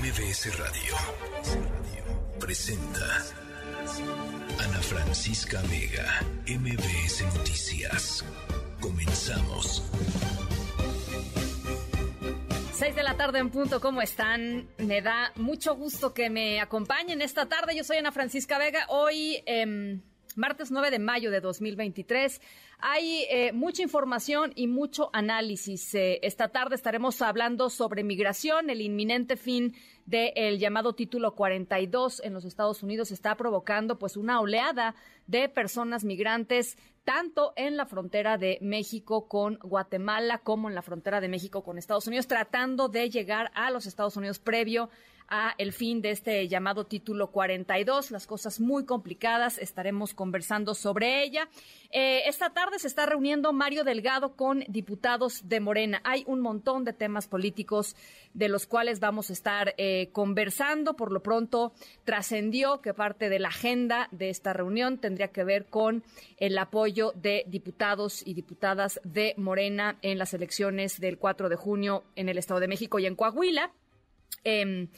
MBS Radio presenta Ana Francisca Vega, MBS Noticias. Comenzamos. Seis de la tarde en punto, ¿cómo están? Me da mucho gusto que me acompañen esta tarde. Yo soy Ana Francisca Vega. Hoy, eh, martes 9 de mayo de 2023. Hay eh, mucha información y mucho análisis. Eh, esta tarde estaremos hablando sobre migración. El inminente fin del llamado título 42 en los Estados Unidos está provocando pues una oleada de personas migrantes tanto en la frontera de México con Guatemala como en la frontera de México con Estados Unidos, tratando de llegar a los Estados Unidos previo a el fin de este llamado título 42. Las cosas muy complicadas, estaremos conversando sobre ella. Eh, esta tarde se está reuniendo Mario Delgado con diputados de Morena. Hay un montón de temas políticos de los cuales vamos a estar eh, conversando. Por lo pronto, trascendió que parte de la agenda de esta reunión tendría que ver con el apoyo de diputados y diputadas de Morena en las elecciones del 4 de junio en el Estado de México y en Coahuila. Eh,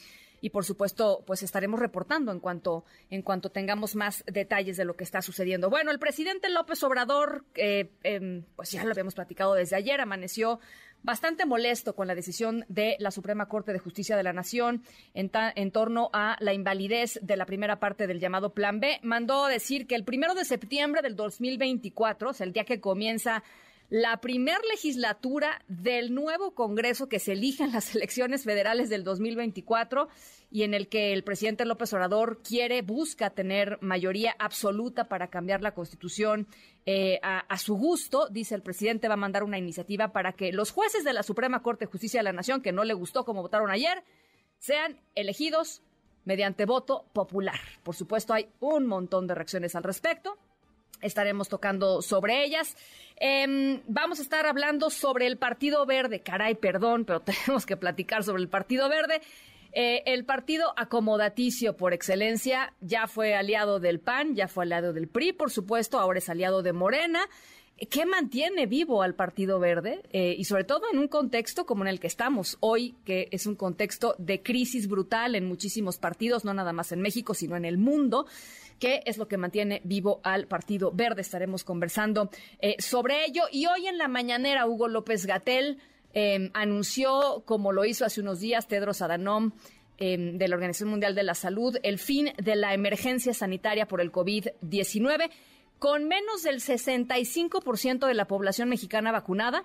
y por supuesto pues estaremos reportando en cuanto en cuanto tengamos más detalles de lo que está sucediendo. Bueno, el presidente López Obrador, eh, eh, pues ya lo habíamos platicado desde ayer, amaneció bastante molesto con la decisión de la Suprema Corte de Justicia de la Nación en, en, torno a la invalidez de la primera parte del llamado Plan B. Mandó decir que el primero de septiembre del 2024, o sea, el día que comienza la primer legislatura del nuevo Congreso que se elige en las elecciones federales del 2024 y en el que el presidente López Obrador quiere, busca tener mayoría absoluta para cambiar la Constitución eh, a, a, su gusto. Dice el presidente va a mandar una iniciativa para que los jueces de la Suprema Corte de Justicia de la Nación, que no le gustó como votaron ayer, sean elegidos mediante voto popular. Por supuesto, hay un montón de reacciones al respecto estaremos tocando sobre ellas. Eh, vamos a estar hablando sobre el Partido Verde. Caray, perdón, pero tenemos que platicar sobre el Partido Verde. Eh, el partido acomodaticio por excelencia ya fue aliado del PAN, ya fue aliado del PRI, por supuesto, ahora es aliado de Morena. ¿Qué mantiene vivo al Partido Verde? Eh, y sobre todo en un contexto como en el que estamos hoy, que es un contexto de crisis brutal en muchísimos partidos, no nada más en México, sino en el mundo. ¿Qué es lo que mantiene vivo al Partido Verde? Estaremos conversando eh, sobre ello. Y hoy en la mañanera, Hugo López Gatel eh, anunció, como lo hizo hace unos días Tedros Adhanom, eh, de la Organización Mundial de la Salud, el fin de la emergencia sanitaria por el COVID-19 con menos del 65% de la población mexicana vacunada,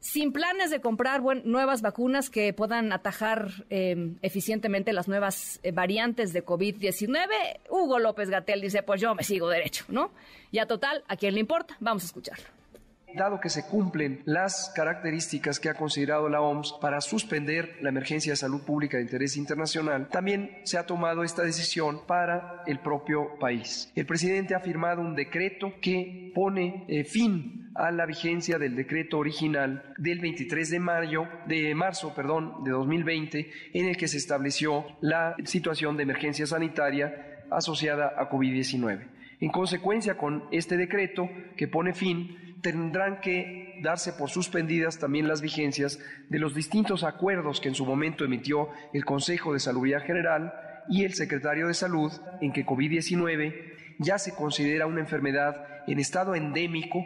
sin planes de comprar nuevas vacunas que puedan atajar eh, eficientemente las nuevas eh, variantes de COVID-19, Hugo López Gatel dice, pues yo me sigo derecho, ¿no? Ya total, ¿a quién le importa? Vamos a escucharlo dado que se cumplen las características que ha considerado la OMS para suspender la emergencia de salud pública de interés internacional, también se ha tomado esta decisión para el propio país. El presidente ha firmado un decreto que pone eh, fin a la vigencia del decreto original del 23 de mayo de marzo, perdón, de 2020 en el que se estableció la situación de emergencia sanitaria asociada a COVID-19. En consecuencia, con este decreto que pone fin tendrán que darse por suspendidas también las vigencias de los distintos acuerdos que en su momento emitió el Consejo de Salubridad General y el secretario de Salud en que COVID-19 ya se considera una enfermedad en estado endémico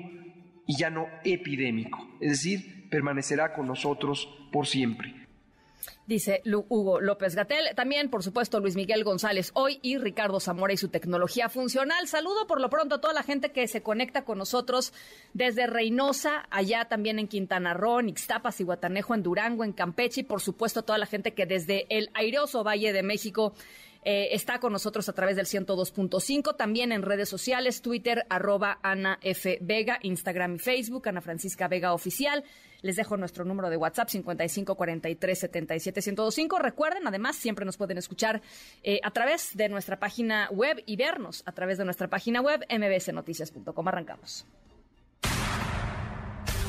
y ya no epidémico, es decir, permanecerá con nosotros por siempre dice Hugo López Gatel. También, por supuesto, Luis Miguel González hoy y Ricardo Zamora y su tecnología funcional. Saludo por lo pronto a toda la gente que se conecta con nosotros desde Reynosa, allá también en Quintana Roo, en Ixtapas y Guatanejo, en Durango, en Campeche y, por supuesto, a toda la gente que desde el airoso Valle de México eh, está con nosotros a través del 102.5, también en redes sociales, Twitter, arroba Ana F. Vega, Instagram y Facebook, Ana Francisca Vega Oficial. Les dejo nuestro número de WhatsApp, 55 43 77 1025. Recuerden, además, siempre nos pueden escuchar eh, a través de nuestra página web y vernos a través de nuestra página web, mbsnoticias.com. Arrancamos.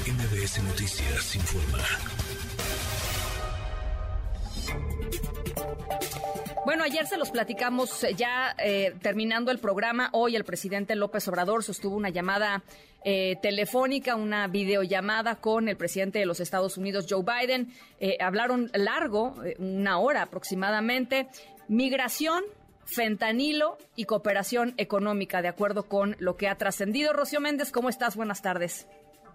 MBS Noticias informa. Bueno, ayer se los platicamos eh, ya eh, terminando el programa. Hoy el presidente López Obrador sostuvo una llamada eh, telefónica, una videollamada con el presidente de los Estados Unidos, Joe Biden. hablaron largo, una hora aproximadamente. Migración, fentanilo y cooperación económica, de acuerdo con lo que ha trascendido. Rocío Méndez, ¿cómo estás? Buenas tardes.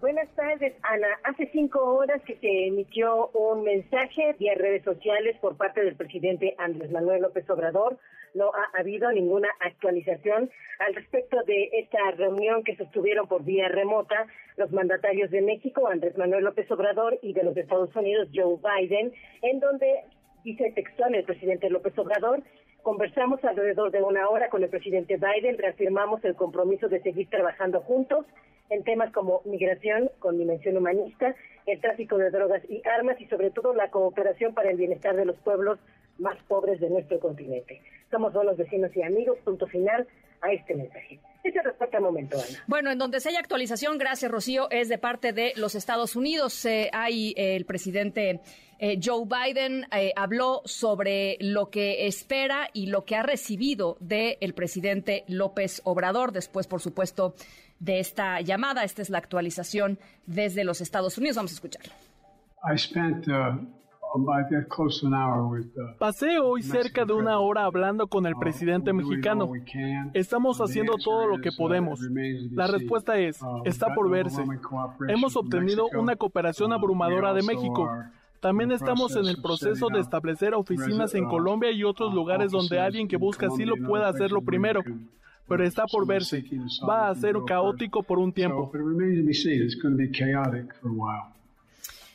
Buenas tardes, Ana. Hace cinco horas que se emitió un mensaje vía redes sociales por parte del presidente Andrés Manuel López Obrador. No ha habido ninguna actualización al respecto de esta reunión que sostuvieron por vía remota los mandatarios de México, Andrés Manuel López Obrador, y de los Estados Unidos, Joe Biden, en donde dice textual el presidente López Obrador Conversamos alrededor de una hora con el presidente Biden, reafirmamos el compromiso de seguir trabajando juntos en temas como migración con dimensión humanista, el tráfico de drogas y armas y sobre todo la cooperación para el bienestar de los pueblos más pobres de nuestro continente. Somos buenos vecinos y amigos, punto final a este mensaje. Ese respuesta al momento, Ana. Bueno, en donde se haya actualización, gracias Rocío, es de parte de los Estados Unidos. Eh, hay eh, el presidente eh, Joe Biden habló sobre lo que espera y lo que ha recibido del presidente López Obrador. Después, por supuesto, de esta llamada, esta es la actualización desde los Estados Unidos. Vamos a escucharlo. I spent, uh, Pasé hoy cerca de una hora hablando con el uh, presidente mexicano. Estamos haciendo todo lo que podemos. La respuesta es, uh, está por verse. Hemos obtenido una cooperación abrumadora de México. También estamos en el proceso de establecer oficinas en uh, Colombia y otros lugares donde alguien que busca asilo pueda hacerlo primero pero está por verse. Va a ser caótico por un tiempo.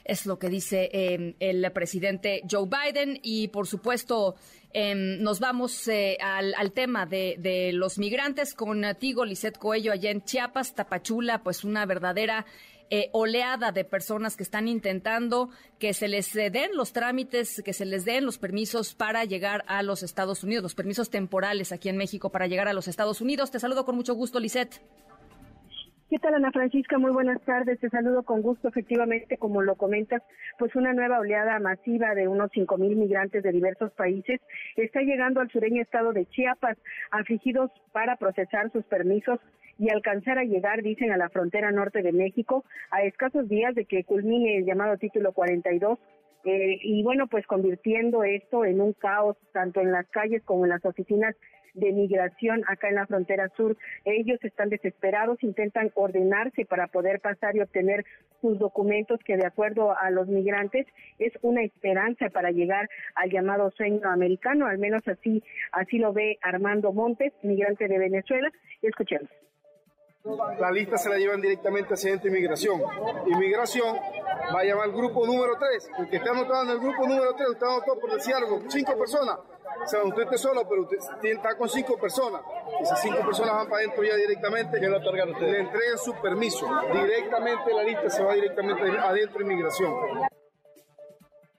Es lo que dice em, el presidente Joe Biden. Y por supuesto em, nos vamos eh, al, tema de, los migrantes con Tigo Lisset Coello allá en Chiapas, Tapachula, pues una verdadera eh, oleada de personas que están intentando que se les den los trámites, que se les den los permisos para llegar a los Estados Unidos, los permisos temporales aquí en México para llegar a los Estados Unidos. Te saludo con mucho gusto, Lisette. ¿Qué tal, Ana Francisca? Muy buenas tardes. Te saludo con gusto. Efectivamente, como lo comentas, pues una nueva oleada masiva de unos cinco mil migrantes de diversos países está llegando al sureño estado de Chiapas, afligidos para procesar sus permisos y alcanzar a llegar, dicen, a la frontera norte de México a escasos días de que culmine el llamado título 42 eh, y bueno, pues convirtiendo esto en un caos tanto en las calles como en las oficinas de migración acá en la frontera sur. Ellos están desesperados, intentan ordenarse para poder pasar y obtener sus documentos que de acuerdo a los migrantes es una esperanza para llegar al llamado sueño americano, al menos así así lo ve Armando Montes, migrante de Venezuela. Escuchemos. La lista se la llevan directamente al Centro de Inmigración. Inmigración va a llamar al grupo número 3. El que está anotado en el grupo número 3, está anotado por decir algo, cinco personas o sea, usted está solo, pero usted está con cinco personas. Esas cinco personas van para adentro ya directamente. ¿Qué le otorgan ustedes? Le entregan su permiso. Directamente la lista se va directamente adentro de inmigración.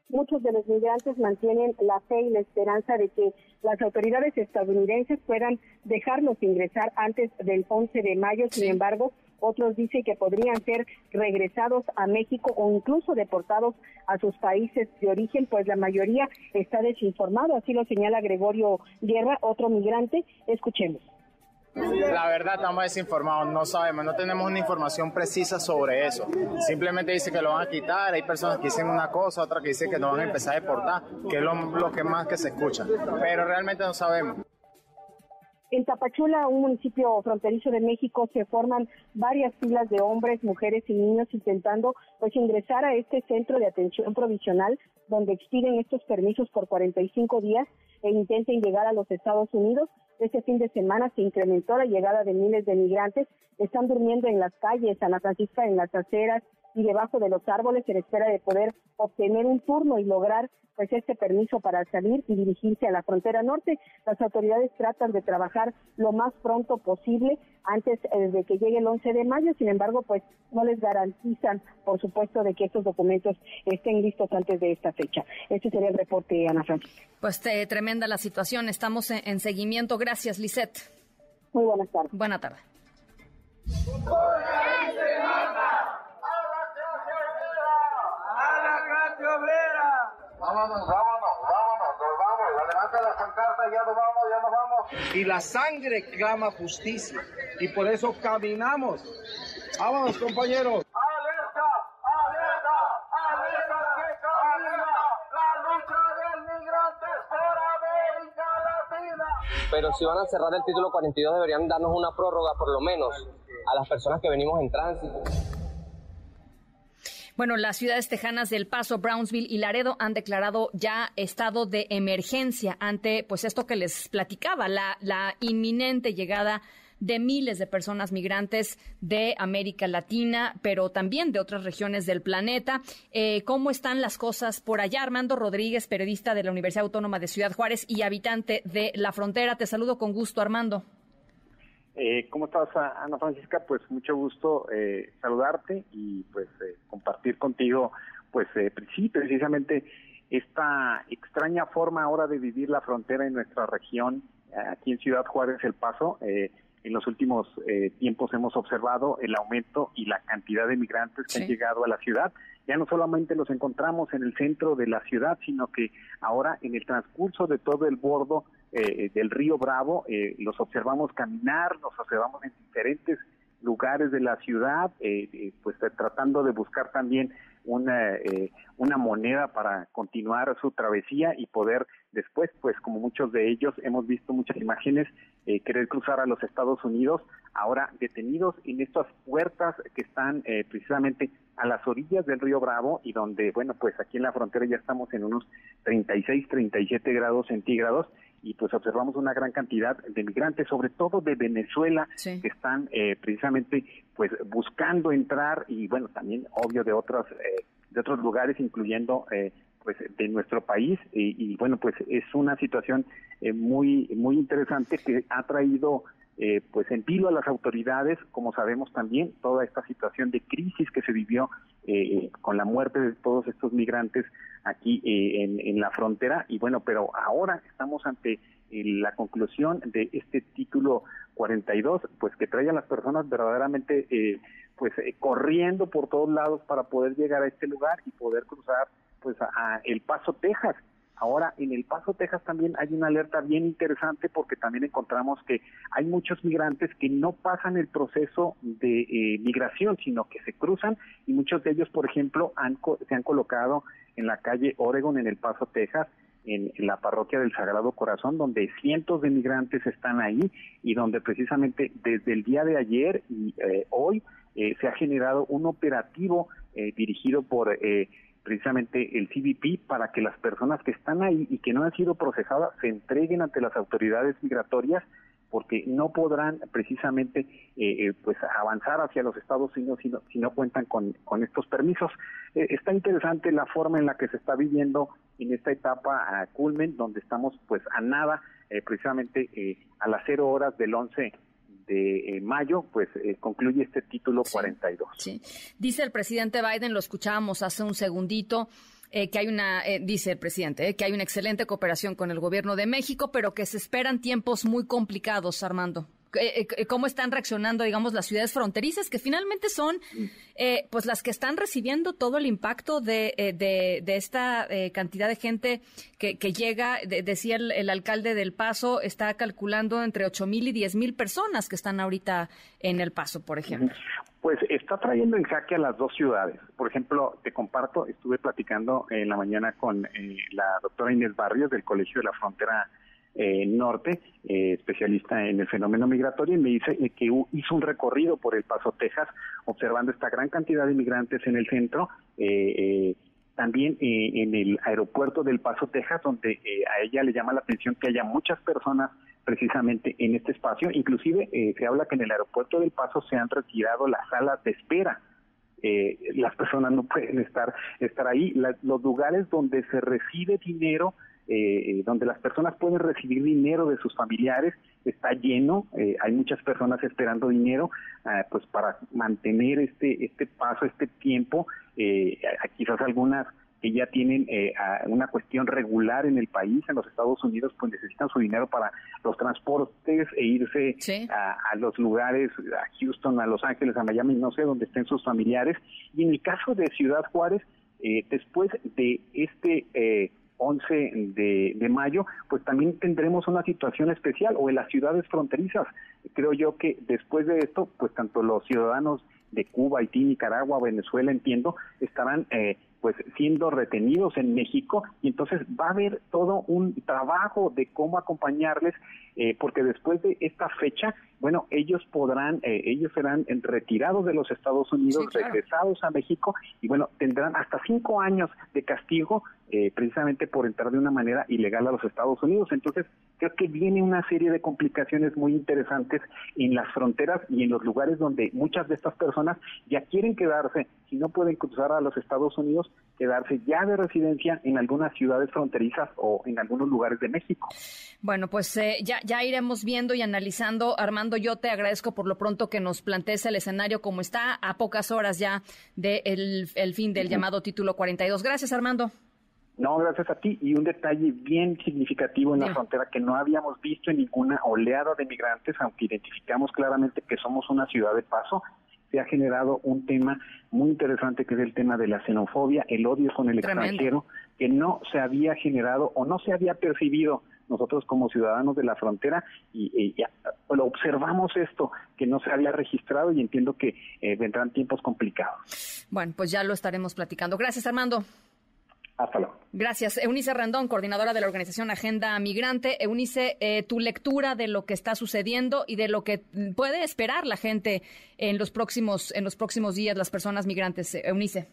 Muchos de los migrantes mantienen la fe y la esperanza de que las autoridades estadounidenses puedan dejarlos ingresar antes del 11 de mayo. Sin embargo, otros dicen que podrían ser regresados a México o incluso deportados a sus países de origen, pues la mayoría está desinformado, así lo señala Gregorio Guerra, otro migrante. Escuchemos. La verdad estamos desinformados, no sabemos, no tenemos una información precisa sobre eso. Simplemente dice que lo van a quitar, hay personas que dicen una cosa, otras que dicen que no van a empezar a deportar, que es lo, lo que más que se escucha, pero realmente no sabemos. En Tapachula, un municipio fronterizo de México, se forman varias filas de hombres, mujeres y niños intentando pues ingresar a este centro de atención provisional donde expiden estos permisos por 45 días e intenten llegar a los Estados Unidos. Este fin de semana se incrementó la llegada de miles de migrantes. Están durmiendo en las calles, Ana Francisca, en las aceras y debajo de los árboles en espera de poder obtener un turno y lograr pues este permiso para salir y dirigirse a la frontera norte. Las autoridades tratan de trabajar lo más pronto posible antes eh, de que llegue el 11 de mayo, sin embargo, pues no les garantizan, por supuesto, de que estos documentos estén listos antes de esta fecha. Este sería el reporte, Ana Francisca. Pues eh, tremenda la situación, estamos en, seguimiento. Gracias, Lisette. Muy buenas tardes. Buena tarde. Vámonos, vámonos, vámonos, nos vamos. Levanta la pancarta. ya nos vamos, ya nos vamos. Y la sangre clama justicia. Y por eso caminamos. Vámonos, compañeros. ¡Alerta! ¡Alerta! ¡Alerta que camina la lucha del migrante por América Latina! Pero si van a cerrar el título 42 deberían darnos una prórroga por lo menos a las personas que venimos en tránsito. Bueno, las ciudades tejanas del Paso, Brownsville y Laredo han declarado ya estado de emergencia ante, pues esto que les platicaba, la, la inminente llegada de miles de personas migrantes de América Latina, pero también de otras regiones del planeta. Eh, ¿Cómo están las cosas por allá? Armando Rodríguez, periodista de la Universidad Autónoma de Ciudad Juárez y habitante de la frontera. Te saludo con gusto, Armando. Eh, ¿Cómo estás, Ana Francisca? Pues mucho gusto eh, saludarte y pues eh, compartir contigo, pues sí, precisamente esta extraña forma ahora de vivir la frontera en nuestra región, aquí en Ciudad Juárez, El Paso. En los últimos tiempos hemos observado el aumento y la cantidad de migrantes que han llegado a la ciudad. Ya no solamente los encontramos en el centro de la ciudad, sino que ahora en el transcurso de todo el bordo eh, del río Bravo, eh, los observamos caminar, los observamos en diferentes lugares de la ciudad, eh, pues tratando de buscar también una, una moneda para continuar su travesía y poder después, pues como muchos de ellos hemos visto muchas imágenes, querer cruzar a los Estados Unidos, ahora detenidos en estas puertas que están precisamente a las orillas del río Bravo y donde, bueno, pues aquí en la frontera ya estamos en unos 36, 37 grados centígrados y pues observamos una gran cantidad de migrantes, sobre todo de Venezuela, que están eh, precisamente pues buscando entrar y bueno, también obvio de otros, eh, de otros lugares, incluyendo eh, pues de nuestro país. Y, bueno, pues es una situación muy, muy interesante que ha traído eh, pues en vilo a las autoridades, como sabemos también, toda esta situación de crisis que se vivió eh, con la muerte de todos estos migrantes aquí eh, en, la frontera. Y bueno, pero ahora estamos ante la conclusión de este título 42, pues que trae a las personas verdaderamente pues corriendo por todos lados para poder llegar a este lugar y poder cruzar pues a El Paso, Texas Ahora, en El Paso, Texas, también hay una alerta bien interesante porque también encontramos que hay muchos migrantes que no pasan el proceso de eh, migración, sino que se cruzan y muchos de ellos, por ejemplo, han, se han colocado en la calle Oregon, en El Paso, Texas, en, la parroquia del Sagrado Corazón, donde cientos de migrantes están ahí y donde precisamente desde el día de ayer y eh, hoy eh, se ha generado un operativo dirigido por precisamente el CBP para que las personas que están ahí y que no han sido procesadas se entreguen ante las autoridades migratorias porque no podrán precisamente eh, eh, pues avanzar hacia los Estados Unidos si no, si no cuentan con, estos permisos. Eh, está interesante la forma en la que se está viviendo en esta etapa a culmen, donde estamos pues a nada, precisamente a las cero horas del 11 de eh, mayo, pues eh, concluye este título 42. Sí. Dice el presidente Biden, lo escuchábamos hace un segundito, eh, que hay una, dice el presidente, que hay una excelente cooperación con el gobierno de México, pero que se esperan tiempos muy complicados, Armando. Eh, eh, cómo están reaccionando, digamos, las ciudades fronterizas, que finalmente son, eh, pues, las que están recibiendo todo el impacto de, de, esta cantidad de gente que, que llega. decía el, alcalde del Paso, está calculando entre ocho mil y diez mil personas que están ahorita en el Paso, por ejemplo. Pues está trayendo en jaque a las dos ciudades. Por ejemplo, te comparto, estuve platicando en la mañana con la doctora Inés Barrios del Colegio de la Frontera eh, norte, eh, especialista en el fenómeno migratorio, y me dice eh, que hizo un recorrido por El Paso, Texas, observando esta gran cantidad de inmigrantes en el centro. también en el aeropuerto del Paso, Texas, donde a ella le llama la atención que haya muchas personas precisamente en este espacio. Inclusive se habla que en el aeropuerto del Paso se han retirado las salas de espera las personas no pueden estar estar ahí. los lugares donde se recibe dinero eh, donde las personas pueden recibir dinero de sus familiares, está lleno, eh, hay muchas personas esperando dinero, ah, pues para mantener este, este paso, este tiempo, eh, quizás algunas que ya tienen eh, una cuestión regular en el país, en los Estados Unidos, pues necesitan su dinero para los transportes e irse a, a, los lugares, a Houston, a Los Ángeles, a Miami, no sé, donde estén sus familiares. Y en el caso de Ciudad Juárez, después de este 11 de, de, mayo, pues también tendremos una situación especial o en las ciudades fronterizas. Creo yo que después de esto, pues tanto los ciudadanos de Cuba, Haití, Nicaragua, Venezuela, entiendo, estarán eh, pues siendo retenidos en México. Y entonces va a haber todo un trabajo de cómo acompañarles eh, porque después de esta fecha bueno ellos podrán eh, ellos serán retirados de los Estados Unidos regresados a México y bueno tendrán hasta cinco años de castigo eh, precisamente por entrar de una manera ilegal a los Estados Unidos. Entonces creo que viene una serie de complicaciones muy interesantes en las fronteras y en los lugares donde muchas de estas personas ya quieren quedarse si no pueden cruzar a los Estados Unidos quedarse ya de residencia en algunas ciudades fronterizas o en algunos lugares de México. Bueno, pues eh, ya, ya iremos viendo y analizando. Armando, yo te agradezco por lo pronto que nos plantees el escenario como está a pocas horas ya del de el fin del llamado título 42. Gracias, Armando. No, gracias a ti. Y un detalle bien significativo en la frontera que no habíamos visto en ninguna oleada de migrantes, aunque identificamos claramente que somos una ciudad de paso, se ha generado un tema muy interesante que es el tema de la xenofobia, el odio con el extranjero, que no se había generado o no se había percibido nosotros como ciudadanos de la frontera y, lo observamos esto que no se había registrado y entiendo que eh, vendrán tiempos complicados. Bueno, pues ya lo estaremos platicando. Gracias, Armando. Gracias. Eunice Randón, coordinadora de la organización Agenda Migrante. Eunice, eh, tu lectura de lo que está sucediendo y de lo que puede esperar la gente en los próximos, en los próximos días, las personas migrantes. Eunice.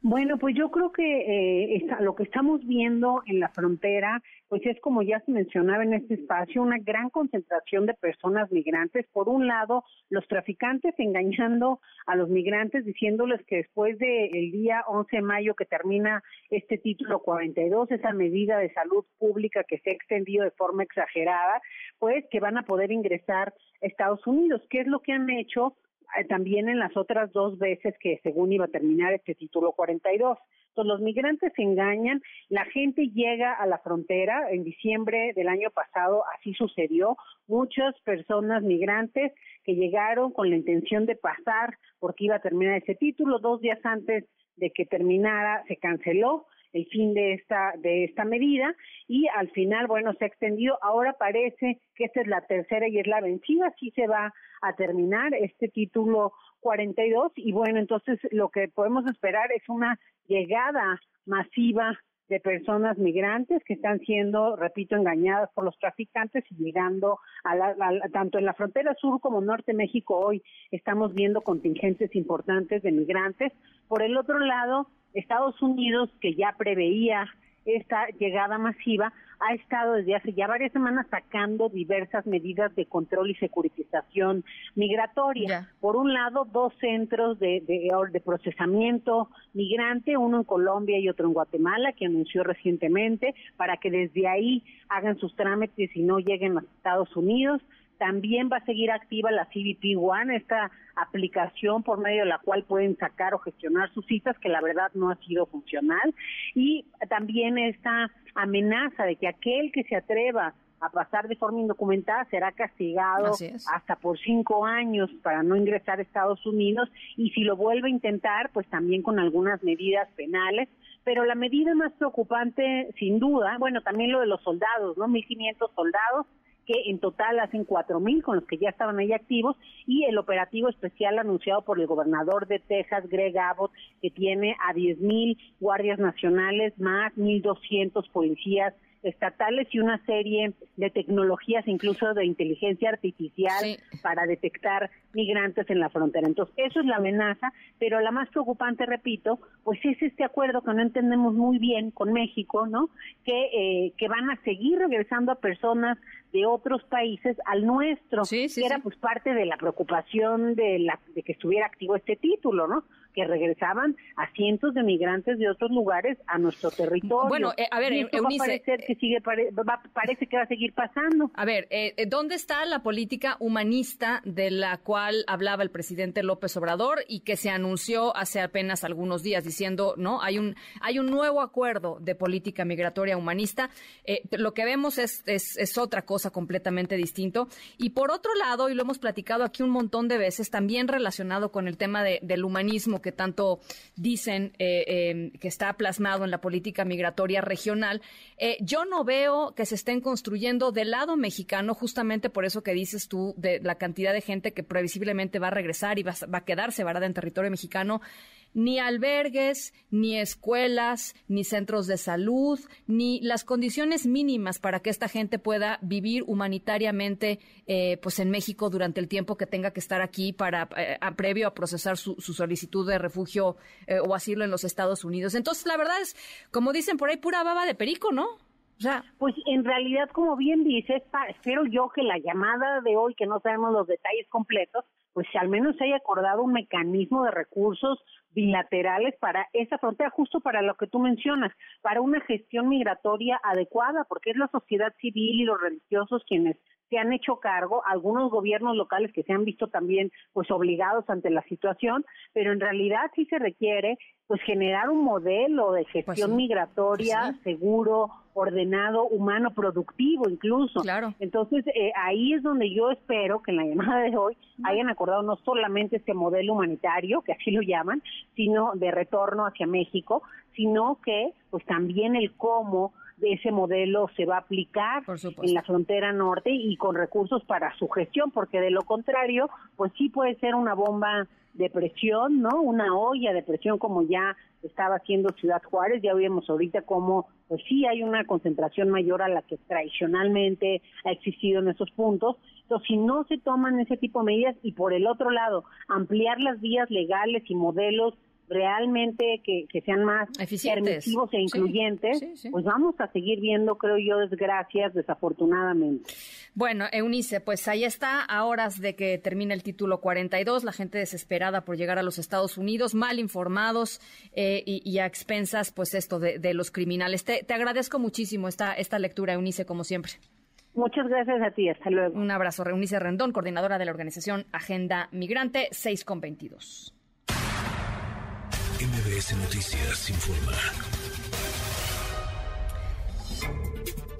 Bueno, pues yo creo que eh, lo que estamos viendo en la frontera, pues es como ya se mencionaba en este espacio, una gran concentración de personas migrantes. Por un lado, los traficantes engañando a los migrantes, diciéndoles que después del día 11 de mayo que termina este título 42, esa medida de salud pública que se ha extendido de forma exagerada, pues que van a poder ingresar a Estados Unidos. ¿Qué es lo que han hecho? Eh, también en las otras dos veces que según iba a terminar este título 42. Entonces los migrantes se engañan, la gente llega a la frontera, en diciembre del año pasado así sucedió, muchas personas migrantes que llegaron con la intención de pasar porque iba a terminar ese título, dos días antes de que terminara se canceló, el fin de esta de esta medida y al final bueno se ha extendido ahora parece que esta es la tercera y es la vencida. Sí se va a terminar este título 42 y bueno entonces lo que podemos esperar es una llegada masiva de personas migrantes que están siendo, repito, engañadas por los traficantes y llegando a, la, tanto en la frontera sur como norte de México. Hoy estamos viendo contingentes importantes de migrantes. Por el otro lado, Estados Unidos, que ya preveía esta llegada masiva, ha estado desde hace ya varias semanas sacando diversas medidas de control y securitización migratoria. Por un lado, dos centros de, de, de, procesamiento migrante, uno en Colombia y otro en Guatemala, que anunció recientemente, para que desde ahí hagan sus trámites y no lleguen a Estados Unidos. También va a seguir activa la CBP One, esta aplicación por medio de la cual pueden sacar o gestionar sus citas, que la verdad no ha sido funcional. Y también esta amenaza de que aquel que se atreva a pasar de forma indocumentada será castigado hasta por cinco años para no ingresar a Estados Unidos y si lo vuelve a intentar, pues también con algunas medidas penales. Pero la medida más preocupante, sin duda, bueno, también lo de los soldados, ¿no? 1.500 soldados que en total hacen cuatro mil con los que ya estaban ahí activos y el operativo especial anunciado por el gobernador de Texas, Greg Abbott, que tiene a diez mil guardias nacionales más mil doscientos policías estatales y una serie de tecnologías, incluso de inteligencia artificial, para detectar migrantes en la frontera. Entonces, eso es la amenaza, pero la más preocupante, repito, pues es este acuerdo que no entendemos muy bien con México, ¿no? Que, eh, que van a seguir regresando a personas de otros países al nuestro, que era pues parte de la preocupación de, la, de que estuviera activo este título, ¿no? Que regresaban a cientos de migrantes de otros lugares a nuestro territorio. Bueno, eh, a ver, Eunice, que sigue, parece que va a seguir pasando. A ver, eh, eh, ¿dónde está la política humanista de la cual hablaba el presidente López Obrador y que se anunció hace apenas algunos días diciendo, no, hay un hay un nuevo acuerdo de política migratoria humanista. lo que vemos es, es, otra cosa completamente distinto. Y por otro lado, y lo hemos platicado aquí un montón de veces, también relacionado con el tema del humanismo que que tanto dicen eh, eh, que está plasmado en la política migratoria regional. yo no veo que se estén construyendo del lado mexicano, justamente por eso que dices tú, de la cantidad de gente que previsiblemente va a regresar y va, va a quedarse en territorio mexicano ni albergues, ni escuelas, ni centros de salud, ni las condiciones mínimas para que esta gente pueda vivir humanitariamente eh, pues en México durante el tiempo que tenga que estar aquí para eh, previo a procesar su, solicitud de refugio eh, o asilo en los Estados Unidos. Entonces, la verdad es, como dicen por ahí, pura baba de perico, ¿no? Pues en realidad, como bien dices, espero yo que la llamada de hoy, que no sabemos los detalles completos, pues al menos se haya acordado un mecanismo de recursos bilaterales para esa frontera, justo para lo que tú mencionas, para una gestión migratoria adecuada, porque es la sociedad civil y los religiosos quienes se han hecho cargo, algunos gobiernos locales que se han visto también pues obligados ante la situación, pero en realidad sí se requiere pues generar un modelo de pues gestión migratoria seguro, ordenado, humano, productivo incluso. Claro. Entonces, eh, ahí es donde yo espero que en la llamada de hoy hayan acordado no solamente este modelo humanitario, que así lo llaman, sino de retorno hacia México, sino que pues también el cómo ese modelo se va a aplicar en la frontera norte y con recursos para su gestión, porque de lo contrario, pues sí puede ser una bomba de presión, ¿no? Una olla de presión como ya estaba haciendo Ciudad Juárez, ya vemos ahorita cómo pues sí hay una concentración mayor a la que tradicionalmente ha existido en esos puntos. Entonces, si no se toman ese tipo de medidas y por el otro lado, ampliar las vías legales y modelos realmente que, sean más permisivos e incluyentes, pues vamos a seguir viendo, creo yo, desgracias, desafortunadamente. Bueno, Eunice, pues ahí está, a horas de que termine el título 42, la gente desesperada por llegar a los Estados Unidos, mal informados eh, y, a expensas, pues esto de, los criminales. Te, te, agradezco muchísimo esta, esta lectura, Eunice, como siempre. Muchas gracias a ti, hasta luego. Un abrazo, Eunice Rendón, coordinadora de la organización Agenda Migrante 6 con 22. MBS Noticias informa.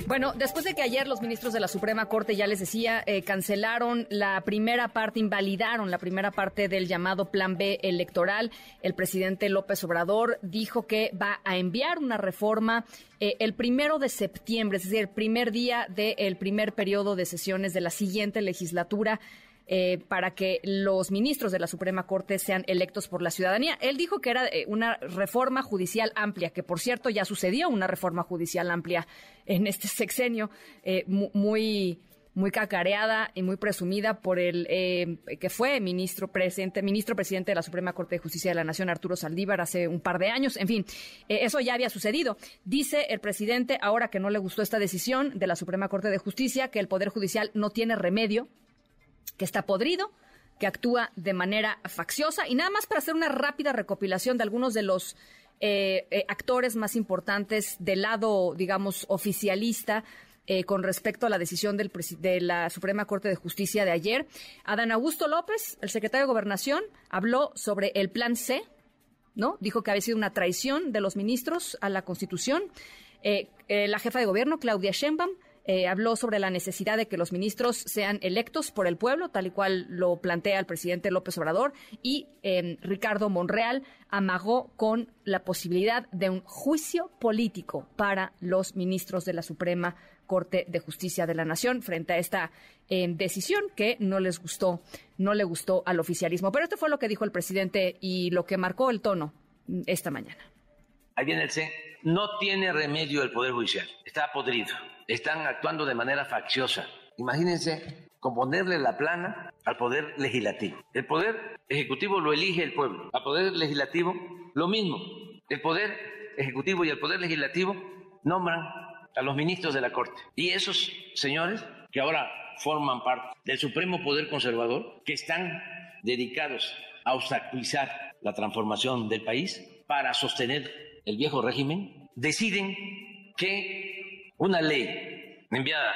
Bueno, después de que ayer los ministros de la Suprema Corte, ya les decía, eh, cancelaron la primera parte, invalidaron la primera parte del llamado Plan B electoral, el presidente López Obrador dijo que va a enviar una reforma eh, el primero de septiembre, es decir, el primer día del primer periodo de sesiones de la siguiente legislatura eh, para que los ministros de la Suprema Corte sean electos por la ciudadanía. Él dijo que era eh, una reforma judicial amplia, que por cierto ya sucedió una reforma judicial amplia en este sexenio, eh, muy muy cacareada y muy presumida por el que fue ministro presidente, ministro presidente de la Suprema Corte de Justicia de la Nación, Arturo Saldívar, hace un par de años. En fin, eso ya había sucedido. Dice el presidente, ahora que no le gustó esta decisión de la Suprema Corte de Justicia, que el Poder Judicial no tiene remedio que está podrido, que actúa de manera facciosa. Y nada más para hacer una rápida recopilación de algunos de los eh, eh, actores más importantes del lado, digamos, oficialista. Eh, con respecto a la decisión del de la Suprema Corte de Justicia de ayer. Adán Augusto López, el secretario de Gobernación, habló sobre el Plan C, ¿no? Dijo que había sido una traición de los ministros a la Constitución. la jefa de gobierno, Claudia Sheinbaum, eh, habló sobre la necesidad de que los ministros sean electos por el pueblo, tal y cual lo plantea el presidente López Obrador, y em, Ricardo Monreal amagó con la posibilidad de un juicio político para los ministros de la Suprema Corte de Justicia de la Nación frente a esta em, decisión que no les gustó, no le gustó al oficialismo. Pero esto fue lo que dijo el presidente y lo que marcó el tono mm, esta mañana. Ahí viene el C. No tiene remedio el Poder Judicial. Está podrido están actuando de manera facciosa. Imagínense componerle la plana al poder legislativo. El poder ejecutivo lo elige el pueblo. Al poder legislativo lo mismo. El poder ejecutivo y el poder legislativo nombran a los ministros de la Corte. Y esos señores que ahora forman parte del Supremo Poder Conservador, que están dedicados a obstaculizar la transformación del país para sostener el viejo régimen, deciden que una ley enviada,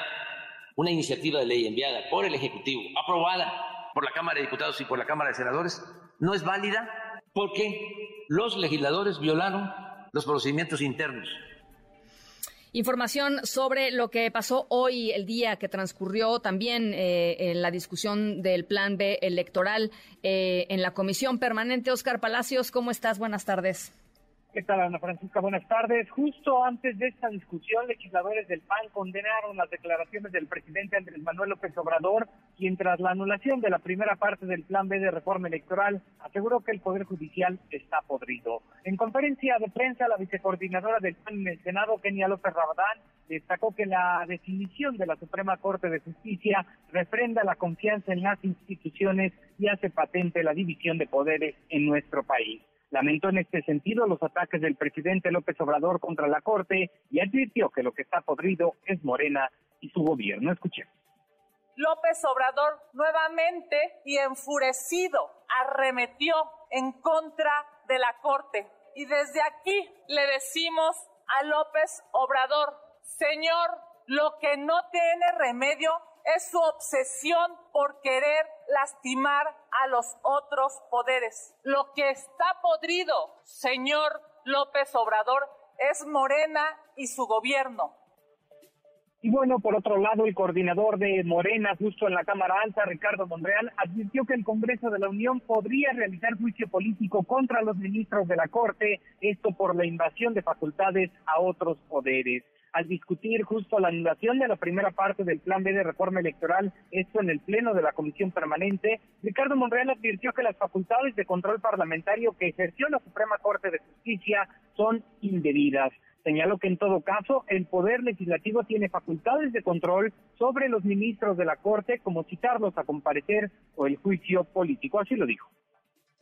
una iniciativa de ley enviada por el Ejecutivo, aprobada por la Cámara de Diputados y por la Cámara de Senadores, no es válida porque los legisladores violaron los procedimientos internos Información sobre lo que pasó hoy, el día que transcurrió también eh, en la discusión del Plan B electoral eh, en la Comisión Permanente. Oscar Palacios, ¿cómo estás? Buenas tardes. ¿Qué tal, Ana Francisca? Buenas tardes. Justo antes de esta discusión, legisladores del PAN condenaron las declaraciones del presidente Andrés Manuel López Obrador, quien tras la anulación de la primera parte del Plan B de reforma electoral, aseguró que el Poder Judicial está podrido. En conferencia de prensa, la vicecoordinadora del PAN en el Senado, Kenia López Rabadán, destacó que la definición de la Suprema Corte de Justicia refrenda la confianza en las instituciones y hace patente la división de poderes en nuestro país. Lamentó en este sentido los ataques del presidente López Obrador contra la Corte y advirtió que lo que está podrido es Morena y su gobierno. Escuchemos. López Obrador nuevamente y enfurecido arremetió en contra de la Corte. Y desde aquí le decimos a López Obrador, Señor, lo que no tiene remedio es su obsesión por querer lastimar a los otros poderes. Lo que está podrido, señor López Obrador, es Morena y su gobierno. Y bueno, por otro lado, el coordinador de Morena, justo en la Cámara Alta, Ricardo Monreal, advirtió que el Congreso de la Unión podría realizar juicio político contra los ministros de la Corte, esto por la invasión de facultades a otros poderes al discutir justo la anulación de la primera parte del Plan B de reforma electoral, esto en el Pleno de la Comisión Permanente, Ricardo Monreal advirtió que las facultades de control parlamentario que ejerció la Suprema Corte de Justicia son indebidas. Señaló que en todo caso el Poder Legislativo tiene facultades de control sobre los ministros de la Corte, como citarlos a comparecer o el juicio político. Así lo dijo.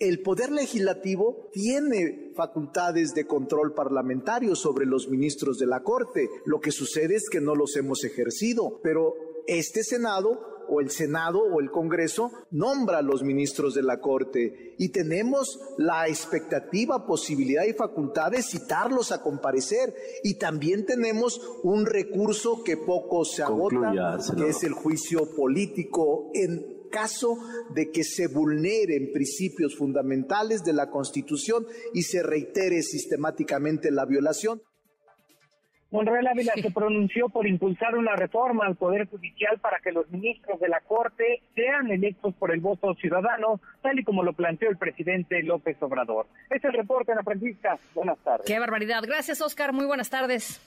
El Poder Legislativo tiene facultades de control parlamentario sobre los ministros de la Corte. Lo que sucede es que no los hemos ejercido, pero este Senado o el Senado o el Congreso nombra a los ministros de la Corte y tenemos la expectativa, posibilidad y facultad de citarlos a comparecer y también tenemos un recurso que poco se agota, que es el juicio político en caso de que se vulneren principios fundamentales de la Constitución y se reitere sistemáticamente la violación. Monreal Ávila se pronunció por impulsar una reforma al Poder Judicial para que los ministros de la Corte sean electos por el voto ciudadano, tal y como lo planteó el presidente López Obrador. Este es el reporte, Ana Francisca. Buenas tardes. Qué barbaridad. Gracias, Oscar. Muy buenas tardes.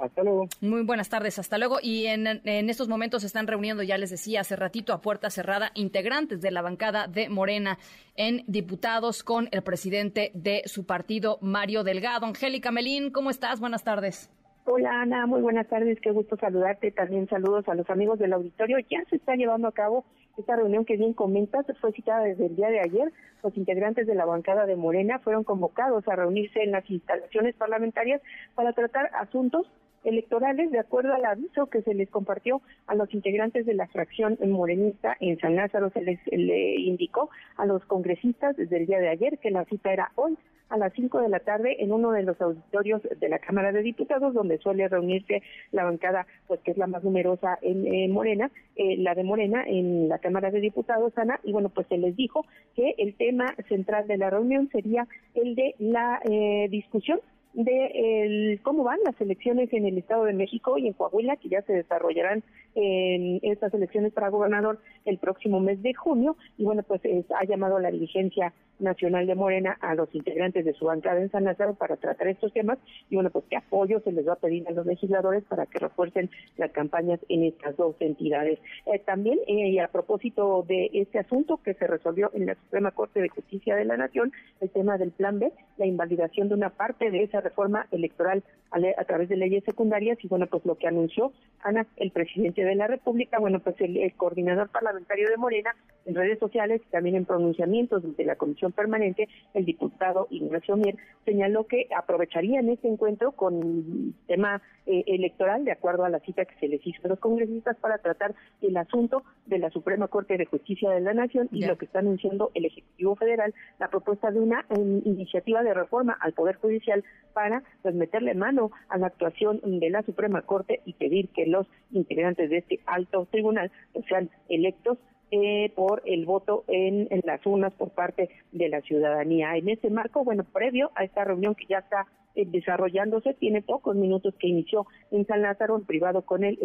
Hasta luego. Muy buenas tardes, hasta luego. Y en, en, estos momentos se están reuniendo, ya les decía hace ratito, a puerta cerrada, integrantes de la bancada de Morena en diputados con el presidente de su partido, Mario Delgado. Angélica Melín, ¿cómo estás? Buenas tardes. Hola Ana, muy buenas tardes, qué gusto saludarte. También saludos a los amigos del auditorio. Ya se está llevando a cabo esta reunión que bien comentas, fue citada desde el día de ayer. Los integrantes de la bancada de Morena fueron convocados a reunirse en las instalaciones parlamentarias para tratar asuntos electorales de acuerdo al aviso que se les compartió a los integrantes de la fracción morenista en San Lázaro se les le indicó a los congresistas desde el día de ayer que la cita era hoy a las 5 de la tarde en uno de los auditorios de la Cámara de Diputados donde suele reunirse la bancada pues que es la más numerosa en, Morena eh, la de Morena en la Cámara de Diputados Ana y bueno pues se les dijo que el tema central de la reunión sería el de la eh, discusión de el, cómo van las elecciones en el Estado de México y en Coahuila, que ya se desarrollarán en estas elecciones para gobernador el próximo mes de junio. Y bueno, pues ha llamado la diligencia nacional de Morena a los integrantes de su bancada en San Lázaro para tratar estos temas. Y bueno, pues qué apoyo se les va a pedir a los legisladores para que refuercen las campañas en estas dos entidades. Eh, también, eh, y a propósito de este asunto que se resolvió en la Suprema Corte de Justicia de la Nación, el tema del Plan B, la invalidación de una parte de esa reforma electoral a, través de leyes secundarias y bueno, pues lo que anunció Ana, el presidente de la República, bueno, pues el, coordinador parlamentario de Morena en redes sociales y también en pronunciamientos desde la Comisión Permanente, el diputado Ignacio Mier señaló que aprovecharían este encuentro con tema eh, electoral de acuerdo a la cita que se les hizo a los congresistas para tratar el asunto de la Suprema Corte de Justicia de la Nación y lo que está anunciando el Ejecutivo Federal, la propuesta de una em, iniciativa de reforma al Poder Judicial para pues, meterle mano a la actuación de la Suprema Corte y pedir que los integrantes de este alto tribunal sean electos eh, por el voto en, las urnas por parte de la ciudadanía. En ese marco, bueno, previo a esta reunión que ya está desarrollándose, tiene pocos minutos que inició en San Lázaro, en privado con el,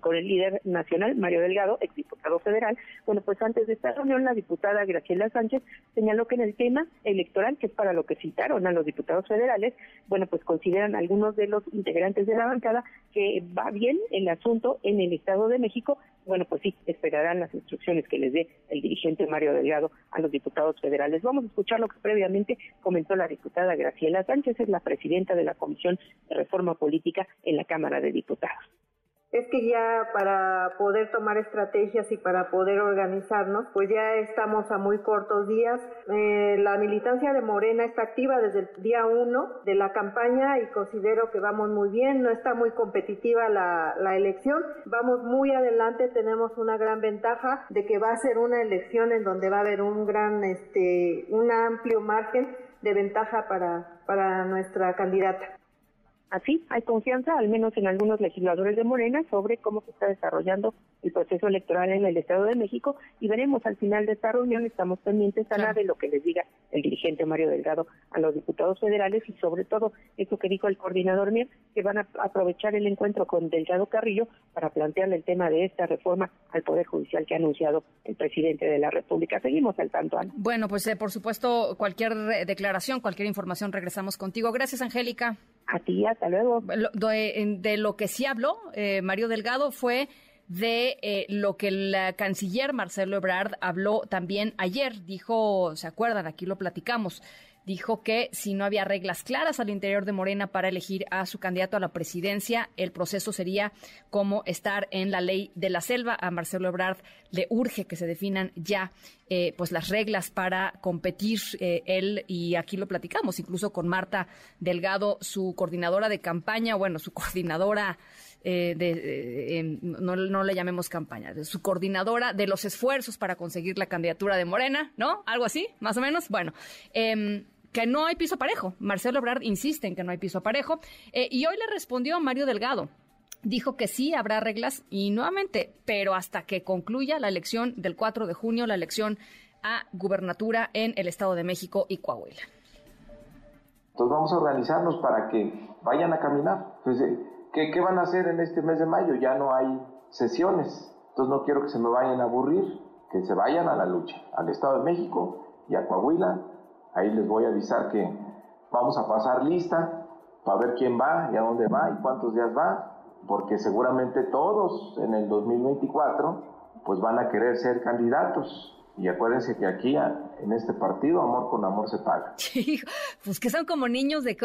con el líder nacional, Mario Delgado, exdiputado federal. Bueno, pues antes de esta reunión, la diputada Graciela Sánchez señaló que en el tema electoral, que es para lo que citaron a los diputados federales, bueno, pues consideran algunos de los integrantes de la bancada que va bien el asunto en el Estado de México. Bueno, pues sí, esperarán las instrucciones que les dé el dirigente Mario Delgado a los diputados federales. Vamos a escuchar lo que previamente comentó la diputada Graciela Sánchez, es la presidenta de la Comisión de Reforma Política en la Cámara de Diputados es que ya para poder tomar estrategias y para poder organizarnos, pues ya estamos a muy cortos días. Eh, la militancia de Morena está activa desde el día uno de la campaña y considero que vamos muy bien, no está muy competitiva la, la elección, vamos muy adelante, tenemos una gran ventaja de que va a ser una elección en donde va a haber un gran, este, un amplio margen de ventaja para, para nuestra candidata. Así, hay confianza, al menos en algunos legisladores de Morena, sobre cómo se está desarrollando el proceso electoral en el Estado de México y veremos al final de esta reunión, estamos pendientes, Ana, de lo que les diga el dirigente Mario Delgado a los diputados federales y sobre todo eso que dijo el coordinador Mier, que van a aprovechar el encuentro con Delgado Carrillo para plantearle el tema de esta reforma al Poder Judicial que ha anunciado el presidente de la República. Seguimos al tanto, Ana. Bueno, pues eh, por supuesto, cualquier declaración, cualquier información, regresamos contigo. Gracias, Angélica. A ti, hasta luego. De, lo que sí habló eh, Mario Delgado fue de eh, lo que el canciller Marcelo Ebrard habló también ayer. Dijo, ¿se acuerdan? Aquí lo platicamos dijo que si no había reglas claras al interior de Morena para elegir a su candidato a la presidencia, el proceso sería como estar en la ley de la selva. A Marcelo Ebrard le urge que se definan ya eh, pues las reglas para competir eh, él y aquí lo platicamos incluso con Marta Delgado, su coordinadora de campaña, bueno, su coordinadora eh, de, no, no, le llamemos campaña, su coordinadora de los esfuerzos para conseguir la candidatura de Morena, ¿no? Algo así, más o menos. Bueno, eh, que no hay piso parejo. Marcelo Ebrard insiste en que no hay piso parejo. Eh, y hoy le respondió a Mario Delgado. Dijo que sí habrá reglas y nuevamente, pero hasta que concluya la elección del 4 de junio, la elección a gubernatura en el Estado de México y Coahuila. Entonces vamos a organizarnos para que vayan a caminar. Pues, eh, ¿qué, ¿Qué van a hacer en este mes de mayo? Ya no hay sesiones. Entonces no quiero que se me vayan a aburrir, que se vayan a la lucha, al Estado de México y a Coahuila Ahí les voy a avisar que vamos a pasar lista para ver quién va y a dónde va y cuántos días va, porque seguramente todos en el 2024 pues van a querer ser candidatos. Y acuérdense que aquí, en este partido, amor con amor se paga. pues que son como niños de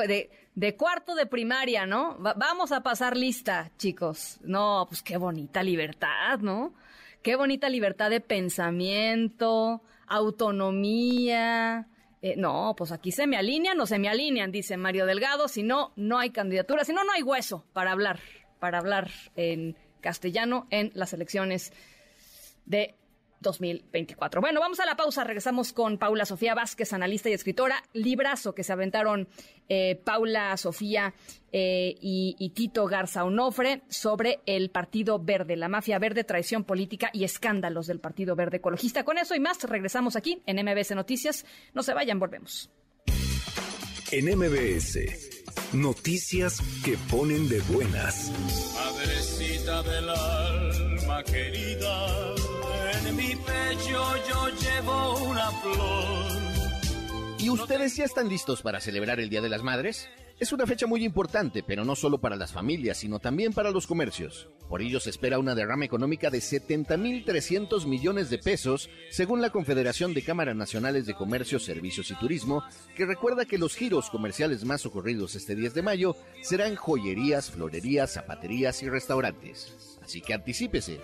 cuarto de primaria, ¿no? vamos a pasar lista, chicos. No, pues qué bonita libertad, ¿no? Qué bonita libertad de pensamiento, autonomía, eh, no, pues aquí se me alinean o se me alinean, dice Mario Delgado. Si no, no hay candidatura. Si no, no hay hueso para hablar, para hablar en castellano en las elecciones de 2024. Bueno, vamos a la pausa. Regresamos con Paula Sofía Vázquez, analista y escritora. Librazo que se aventaron eh, Paula Sofía eh, y, Tito Garza Onofre sobre el Partido Verde, la mafia verde, traición política y escándalos del Partido Verde Ecologista. Con eso y más, regresamos aquí en MBS Noticias. No se vayan, volvemos. En MBS, noticias que ponen de buenas. Madrecita del alma querida yo llevo una flor. ¿Y ustedes ya están listos para celebrar el Día de las Madres? Es una fecha muy importante, pero no solo para las familias, sino también para los comercios. Por ello se espera una derrama económica de 70.300 millones de pesos, según la Confederación de Cámaras Nacionales de Comercio, Servicios y Turismo, que recuerda que los giros comerciales más ocurridos este 10 de mayo serán joyerías, florerías, zapaterías y restaurantes. Así que anticípese.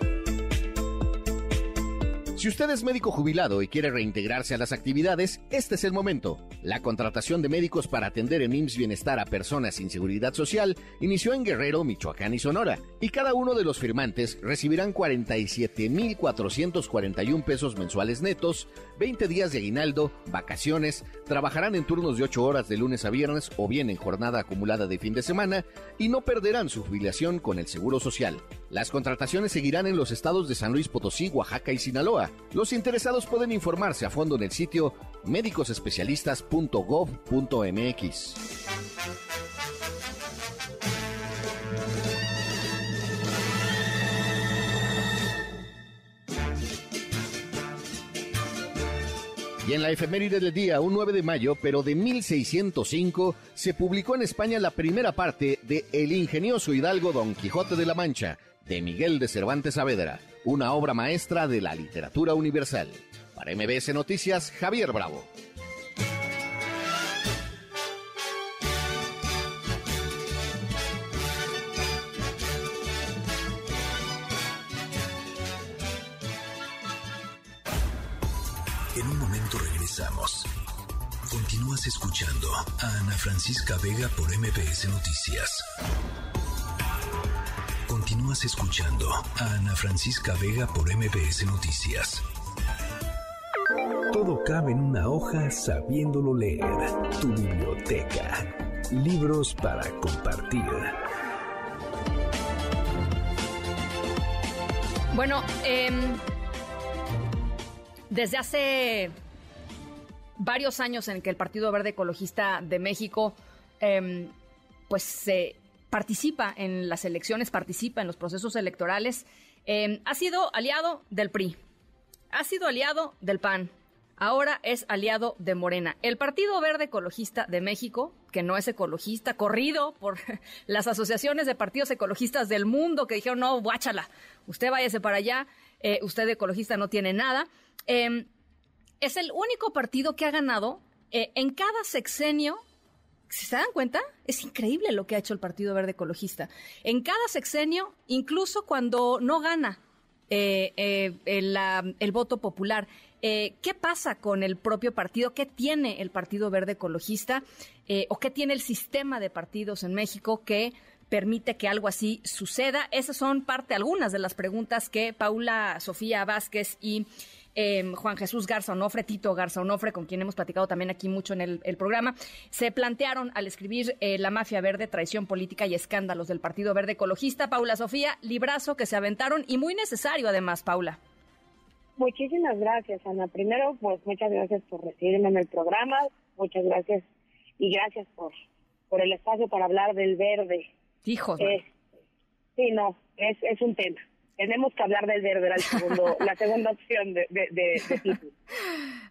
Si usted es médico jubilado y quiere reintegrarse a las actividades, este es el momento. La contratación de médicos para atender en IMSS Bienestar a personas sin seguridad social inició en Guerrero, Michoacán y Sonora, y cada uno de los firmantes recibirán 47.441 pesos mensuales netos, 20 días de aguinaldo, vacaciones, trabajarán en turnos de 8 horas de lunes a viernes o bien en jornada acumulada de fin de semana y no perderán su jubilación con el Seguro Social. Las contrataciones seguirán en los estados de San Luis Potosí, Oaxaca y Sinaloa. Los interesados pueden informarse a fondo en el sitio y en la efeméride del día, un 9 de mayo, pero de 1605, se publicó en España la primera parte de El ingenioso hidalgo Don Quijote de la Mancha, de Miguel de Cervantes Saavedra, una obra maestra de la literatura universal. Para MBS Noticias, Javier Bravo. Escuchando a Ana Francisca Vega por MBS Noticias. Continúas escuchando a Ana Francisca Vega por MBS Noticias. Todo cabe en una hoja sabiéndolo leer. Tu biblioteca. Libros para compartir. Bueno, em, desde hace varios años en que el Partido Verde Ecologista de México em, pues se participa en las elecciones, participa en los procesos electorales, em, ha sido aliado del PRI, ha sido aliado del PAN, ahora es aliado de Morena. El Partido Verde Ecologista de México, que no es ecologista, corrido por las asociaciones de partidos ecologistas del mundo que dijeron, no, guáchala, usted váyase para allá, eh, usted ecologista no tiene nada. Em, es el único partido que ha ganado eh, en cada sexenio. ¿Se dan cuenta? Es increíble lo que ha hecho el Partido Verde Ecologista. En cada sexenio, incluso cuando no gana eh, eh, el, el, voto popular. ¿Qué pasa con el propio partido? ¿Qué tiene el Partido Verde Ecologista? ¿O qué tiene el sistema de partidos en México que permite que algo así suceda? Esas son parte, algunas de las preguntas que Paula Sofía Vázquez y eh, Juan Jesús Garza Onofre, Tito Garza Onofre, con quien hemos platicado también aquí mucho en el, programa, se plantearon al escribir eh, La Mafia Verde, Traición Política y Escándalos del Partido Verde Ecologista. Paula Sofía, librazo que se aventaron y muy necesario además, Paula. Muchísimas gracias, Ana. Primero, pues muchas gracias por recibirme en el programa, muchas gracias y gracias por, por el espacio para hablar del verde. Hijos. Eh, sí, no, es, es un tema tenemos que hablar del verde, era segundo, la segunda opción de, de,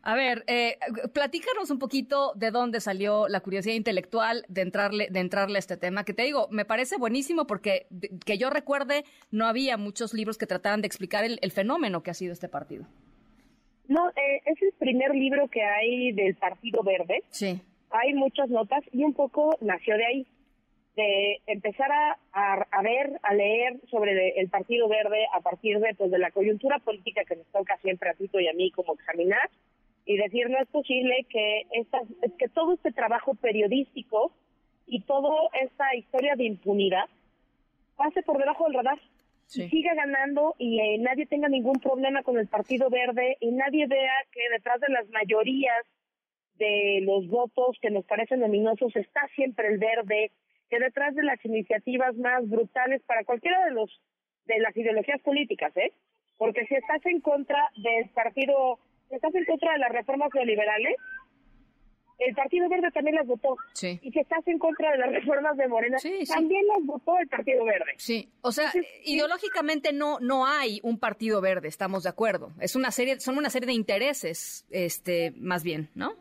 A ver, eh, platícanos un poquito de dónde salió la curiosidad intelectual de entrarle, de entrarle a este tema, que te digo, me parece buenísimo porque que yo recuerde, no había muchos libros que trataran de explicar el, fenómeno que ha sido este partido. No, eh, es el primer libro que hay del Partido Verde. Sí. Hay muchas notas y un poco nació de ahí de empezar a, a, ver, a leer sobre el Partido Verde a partir de, pues, de la coyuntura política que nos toca siempre a Tito y a mí como examinar y decir no es posible que esta, que todo este trabajo periodístico y toda esta historia de impunidad pase por debajo del radar y siga ganando y eh, nadie tenga ningún problema con el Partido Verde y nadie vea que detrás de las mayorías de los votos que nos parecen luminosos está siempre el verde, que detrás de las iniciativas más brutales para cualquiera de los de las ideologías políticas, ¿eh? Porque si estás en contra del partido, si estás en contra de las reformas neoliberales, el Partido Verde también las votó. Sí. Y si estás en contra de las reformas de Morena, también las votó el Partido Verde. Sí, o sea, ideológicamente no no hay un Partido Verde, estamos de acuerdo. Es una serie, son una serie de intereses, este, más bien, ¿no?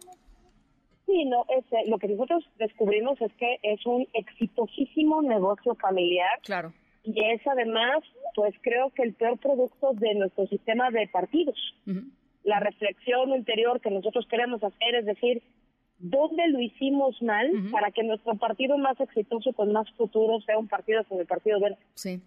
Sí, no, es, eh, lo que nosotros descubrimos es que es un exitosísimo negocio familiar. Claro. Y es además, pues creo que el peor producto de nuestro sistema de partidos. La reflexión interior que nosotros queremos hacer es decir, ¿dónde lo hicimos mal para que nuestro partido más exitoso con más futuro sea un partido como el Partido Verde? Sí.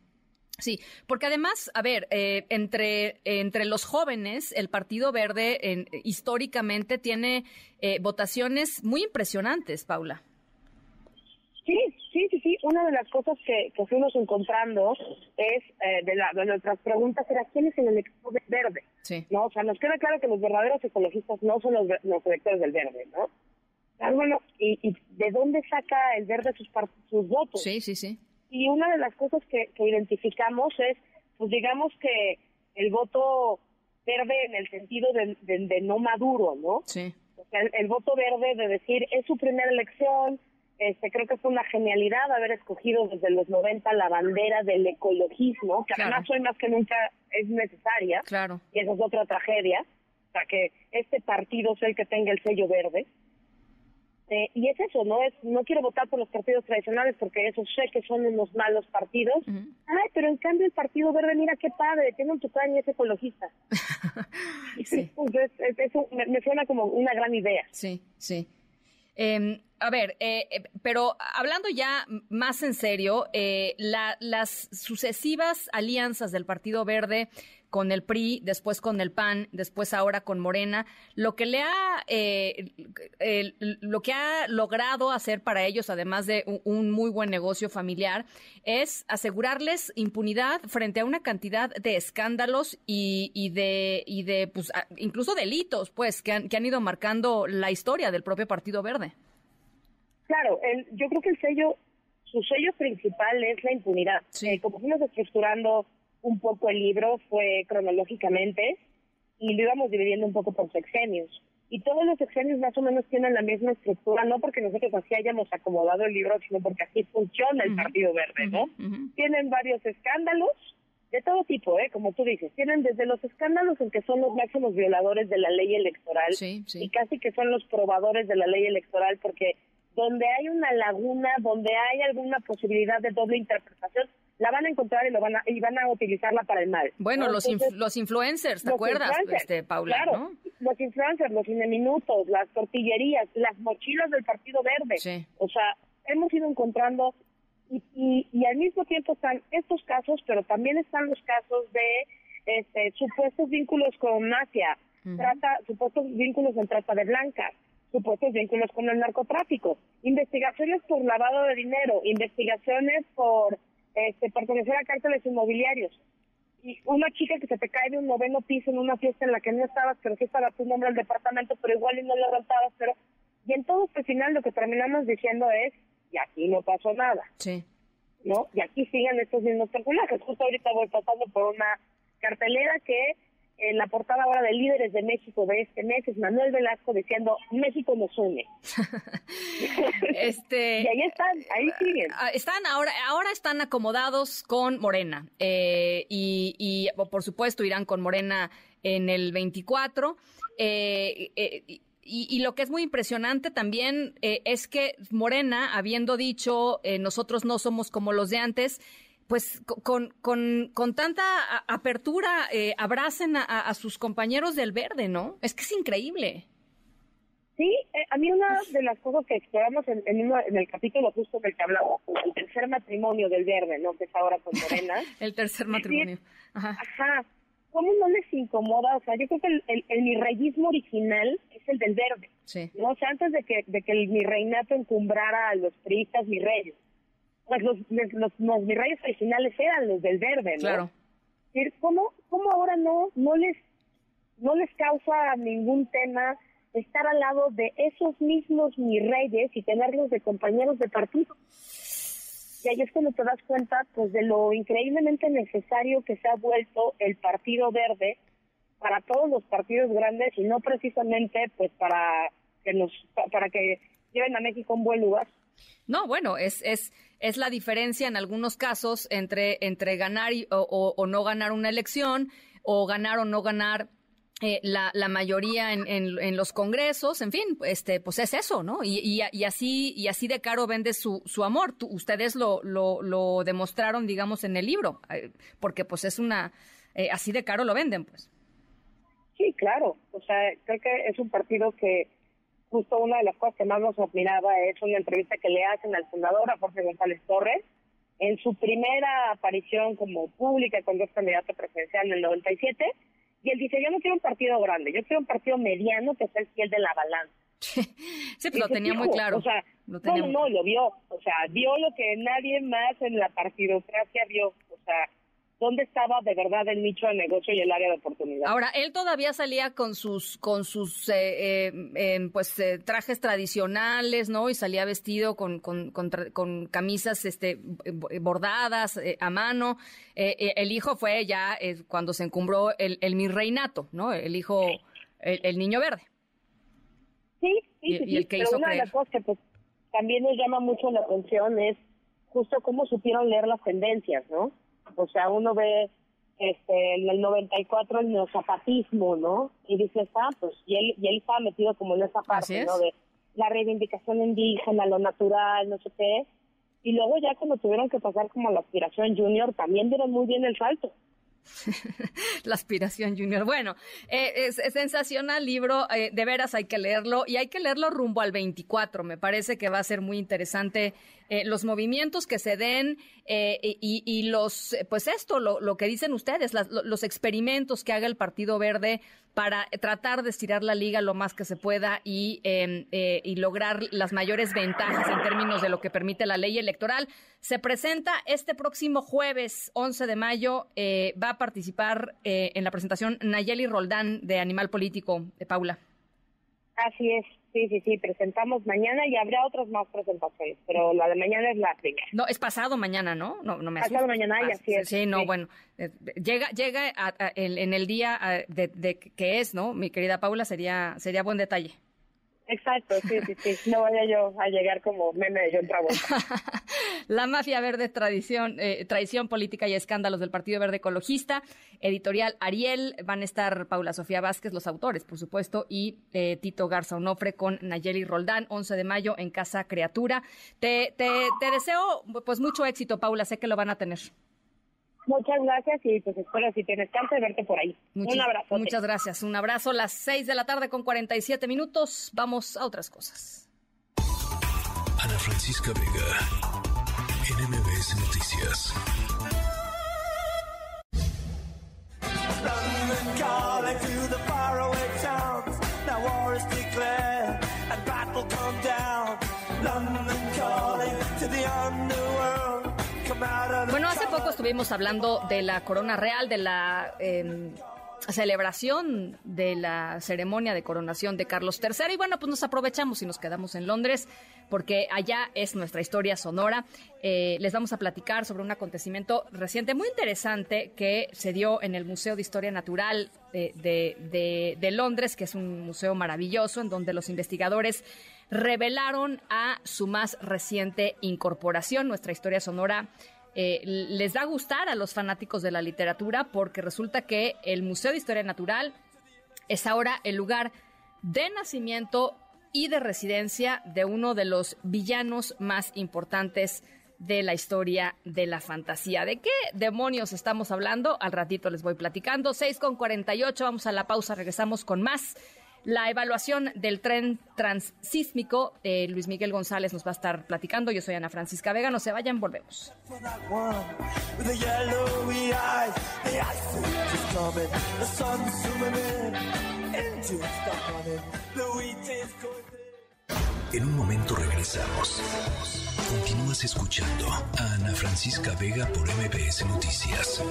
Sí, porque además, a ver, eh, entre, entre los jóvenes, el Partido Verde históricamente tiene eh, votaciones muy impresionantes, Paula. Sí, sí, sí, sí. Una de las cosas que, fuimos encontrando es, eh, de, la, de nuestras preguntas, era quién es el elector verde. Sí. ¿No? O sea, nos queda claro que los verdaderos ecologistas no son los, los electores del verde, ¿no? Ah, bueno, ¿y, ¿y, de dónde saca el verde sus, sus votos? Sí, sí, sí. Y una de las cosas que, identificamos es, pues digamos que el voto verde en el sentido de, no maduro, ¿no? Sí. O sea, el, voto verde de decir, es su primera elección, este, creo que fue una genialidad haber escogido desde los 90 la bandera del ecologismo, que además hoy más que nunca es necesaria. Claro. Y esa es otra tragedia. sea, que este partido sea el que tenga el sello verde. Eh, y es eso, ¿no? Es, no quiero votar por los partidos tradicionales porque eso sé que son unos malos partidos. Ay, pero en cambio el Partido Verde, mira qué padre, tiene un tucán y es ecologista. sí. Entonces, eso me, me suena como una gran idea. Sí, sí. Eh, a ver, eh, eh, pero hablando ya más en serio, eh, la, las sucesivas alianzas del Partido Verde con el PRI, después con el PAN, después ahora con Morena, lo que le ha, eh, lo que ha logrado hacer para ellos, además de un, un, muy buen negocio familiar, es asegurarles impunidad frente a una cantidad de escándalos y, y de, y de, pues, incluso delitos, pues, que han, que han ido marcando la historia del propio Partido Verde. Claro, el, yo creo que el sello, su sello principal es la impunidad. Sí. Eh, como fuimos estructurando un poco el libro, fue cronológicamente, y lo íbamos dividiendo un poco por sexenios. Y todos los sexenios más o menos tienen la misma estructura, no porque nosotros así hayamos acomodado el libro, sino porque así funciona el uh -huh. Partido Verde, ¿no? Uh -huh. Tienen varios escándalos, de todo tipo, ¿eh? Como tú dices, tienen desde los escándalos en que son los máximos violadores de la ley electoral sí, sí. y casi que son los probadores de la ley electoral porque donde hay una laguna, donde hay alguna posibilidad de doble interpretación, la van a encontrar y lo van a y van a utilizarla para el mal. Bueno, ¿no? los Entonces, inf los influencers, ¿te los acuerdas, influencers, este Paula, claro, ¿no? Los influencers, los cineminutos, las tortillerías, las mochilas del Partido Verde. Sí. O sea, hemos ido encontrando y, y, y al mismo tiempo están estos casos, pero también están los casos de este, supuestos vínculos con mafia, uh -huh. trata, supuestos vínculos en trata de blancas, supuestos vínculos con el narcotráfico, investigaciones por lavado de dinero, investigaciones por este, pertenecer a cárteles inmobiliarios. Y una chica que se te cae de un noveno piso en una fiesta en la que no estabas, pero sí estaba tu nombre al departamento, pero igual y no lo rentabas, pero... Y en todo este final lo que terminamos diciendo es, y aquí no pasó nada. Sí. ¿No? Y aquí siguen estos mismos personajes. Justo ahorita voy pasando por una cartelera que en la portada ahora de Líderes de México de este mes es Manuel Velasco diciendo México nos une. este, y ahí están, ahí siguen. Están ahora, ahora están acomodados con Morena eh, y, y, por supuesto irán con Morena en el 24. Eh, eh, y, y, lo que es muy impresionante también es que Morena, habiendo dicho nosotros no somos como los de antes, pues con, con, con tanta apertura eh, abracen a, a, sus compañeros del verde, ¿no? Es que es increíble. Sí, eh, a mí una de las cosas que exploramos en, en, uno, en el capítulo justo del que hablamos, el tercer matrimonio del verde, ¿no? Que es ahora con Morena. el tercer matrimonio. Ajá. Ajá. ¿Cómo no les incomoda? O sea, yo creo que el, el, el mirreyismo original es el del verde. Sí. ¿no? O sea, antes de que, de que el mirreinato encumbrara a los priistas mirreyes pues los, los, los, virreyes originales eran los del verde, ¿no? Claro. ¿Cómo, cómo ahora no, no les, no les causa ningún tema estar al lado de esos mismos mirreyes y tenerlos de compañeros de partido? Y ahí es cuando te das cuenta, pues, de lo increíblemente necesario que se ha vuelto el Partido Verde para todos los partidos grandes y no precisamente, pues, para que nos, para que lleven a México un buen lugar. No, bueno, es, es, es la diferencia en algunos casos entre, entre ganar y, o, no ganar una elección o ganar o no ganar eh, la, la, mayoría en, en, los congresos, en fin, este, pues es eso, ¿no? Y, y, así, y así de caro vende su, su amor. Tú, ustedes lo, lo, lo, demostraron, digamos, en el libro, eh, porque pues es una, eh, así de caro lo venden, pues. Sí, claro. O sea, creo que es un partido que justo una de las cosas que más nos admiraba es una entrevista que le hacen al fundador, a Jorge González Torres, en su primera aparición como pública cuando es candidato presidencial en el 97, y él dice, yo no quiero un partido grande, yo quiero un partido mediano que sea el fiel de la balanza. sí, pero lo tenía muy claro. O sea, lo no, no, no, lo vio. O sea, vio lo que nadie más en la partidocracia vio. O sea, dónde estaba de verdad el nicho de negocio y el área de oportunidad. Ahora, él todavía salía con sus con sus eh, eh, eh, pues eh, trajes tradicionales, ¿no? Y salía vestido con con, con, con camisas este bordadas eh, a mano. Eh, el hijo fue ya cuando se encumbró el, el mi reinato, ¿no? El hijo, el, el niño verde. Sí, sí, sí, y, y el que pero hizo una creer. de las cosas que pues, también nos llama mucho la atención es justo cómo supieron leer las tendencias, ¿no? O sea, uno ve este, en el 94 el neozapatismo, ¿no? Y dices, ah, pues, y él, y él estaba metido como en esa parte, ¿no? De la reivindicación indígena, lo natural, no sé qué. Y luego ya cuando tuvieron que pasar como la aspiración junior, también dieron muy bien el salto. la aspiración junior. Bueno, eh, es, sensacional libro, eh, de veras hay que leerlo y hay que leerlo rumbo al 24. Me parece que va a ser muy interesante eh, los movimientos que se den y, los, pues esto, lo, lo que dicen ustedes, los experimentos que haga el Partido Verde para tratar de estirar la liga lo más que se pueda y, em, eh, y lograr las mayores ventajas en términos de lo que permite la ley electoral. Se presenta este próximo jueves 11 de mayo. Eh, va a participar eh, en la presentación Nayeli Roldán de Animal Político, de Paula. Así es. Sí, sí, sí, presentamos mañana y habrá otras más presentaciones, pero la de mañana es la primera. No, es pasado mañana, ¿no? No, no me Pasado mañana y así es. Sí, no, bueno, eh, llega llega en el día de, de, que es, ¿no? Mi querida Paula, sería sería buen detalle. Exacto, sí, sí, sí. No vaya yo a llegar como meme de John Travolta. la mafia verde, tradición, eh, traición política y escándalos del Partido Verde Ecologista. Editorial Ariel. Van a estar Paula Sofía Vázquez, los autores, por supuesto, y eh, Tito Garza Onofre con Nayeli Roldán, 11 de mayo en Casa Criatura. Te, te, te deseo pues mucho éxito, Paula. Sé que lo van a tener. Muchas gracias y pues espero si tienes chance de verte por ahí. un abrazo. Muchas gracias. Un abrazo. Las 6 de la tarde con 47 minutos. Vamos a otras cosas. Ana Francisca Vega, NMBS Noticias. Poco estuvimos hablando de la corona real, de la em, celebración de la ceremonia de coronación de Carlos III. Y bueno, pues nos aprovechamos y nos quedamos en Londres porque allá es nuestra historia sonora. Eh, les vamos a platicar sobre un acontecimiento reciente muy interesante que se dio en el Museo de Historia Natural de, de Londres, que es un museo maravilloso en donde los investigadores revelaron a su más reciente incorporación, nuestra historia sonora eh, les va a gustar a los fanáticos de la literatura porque resulta que el Museo de Historia Natural es ahora el lugar de nacimiento y de residencia de uno de los villanos más importantes de la historia de la fantasía. ¿De qué demonios estamos hablando? Al ratito les voy platicando. 6 con 48, vamos a la pausa, regresamos con más la evaluación del tren transísmico. Eh, Luis Miguel González nos va a estar platicando. Yo soy Ana Francisca Vega. No se vayan, volvemos. En un momento regresamos. Continúas escuchando a Ana Francisca Vega por MBS Noticias.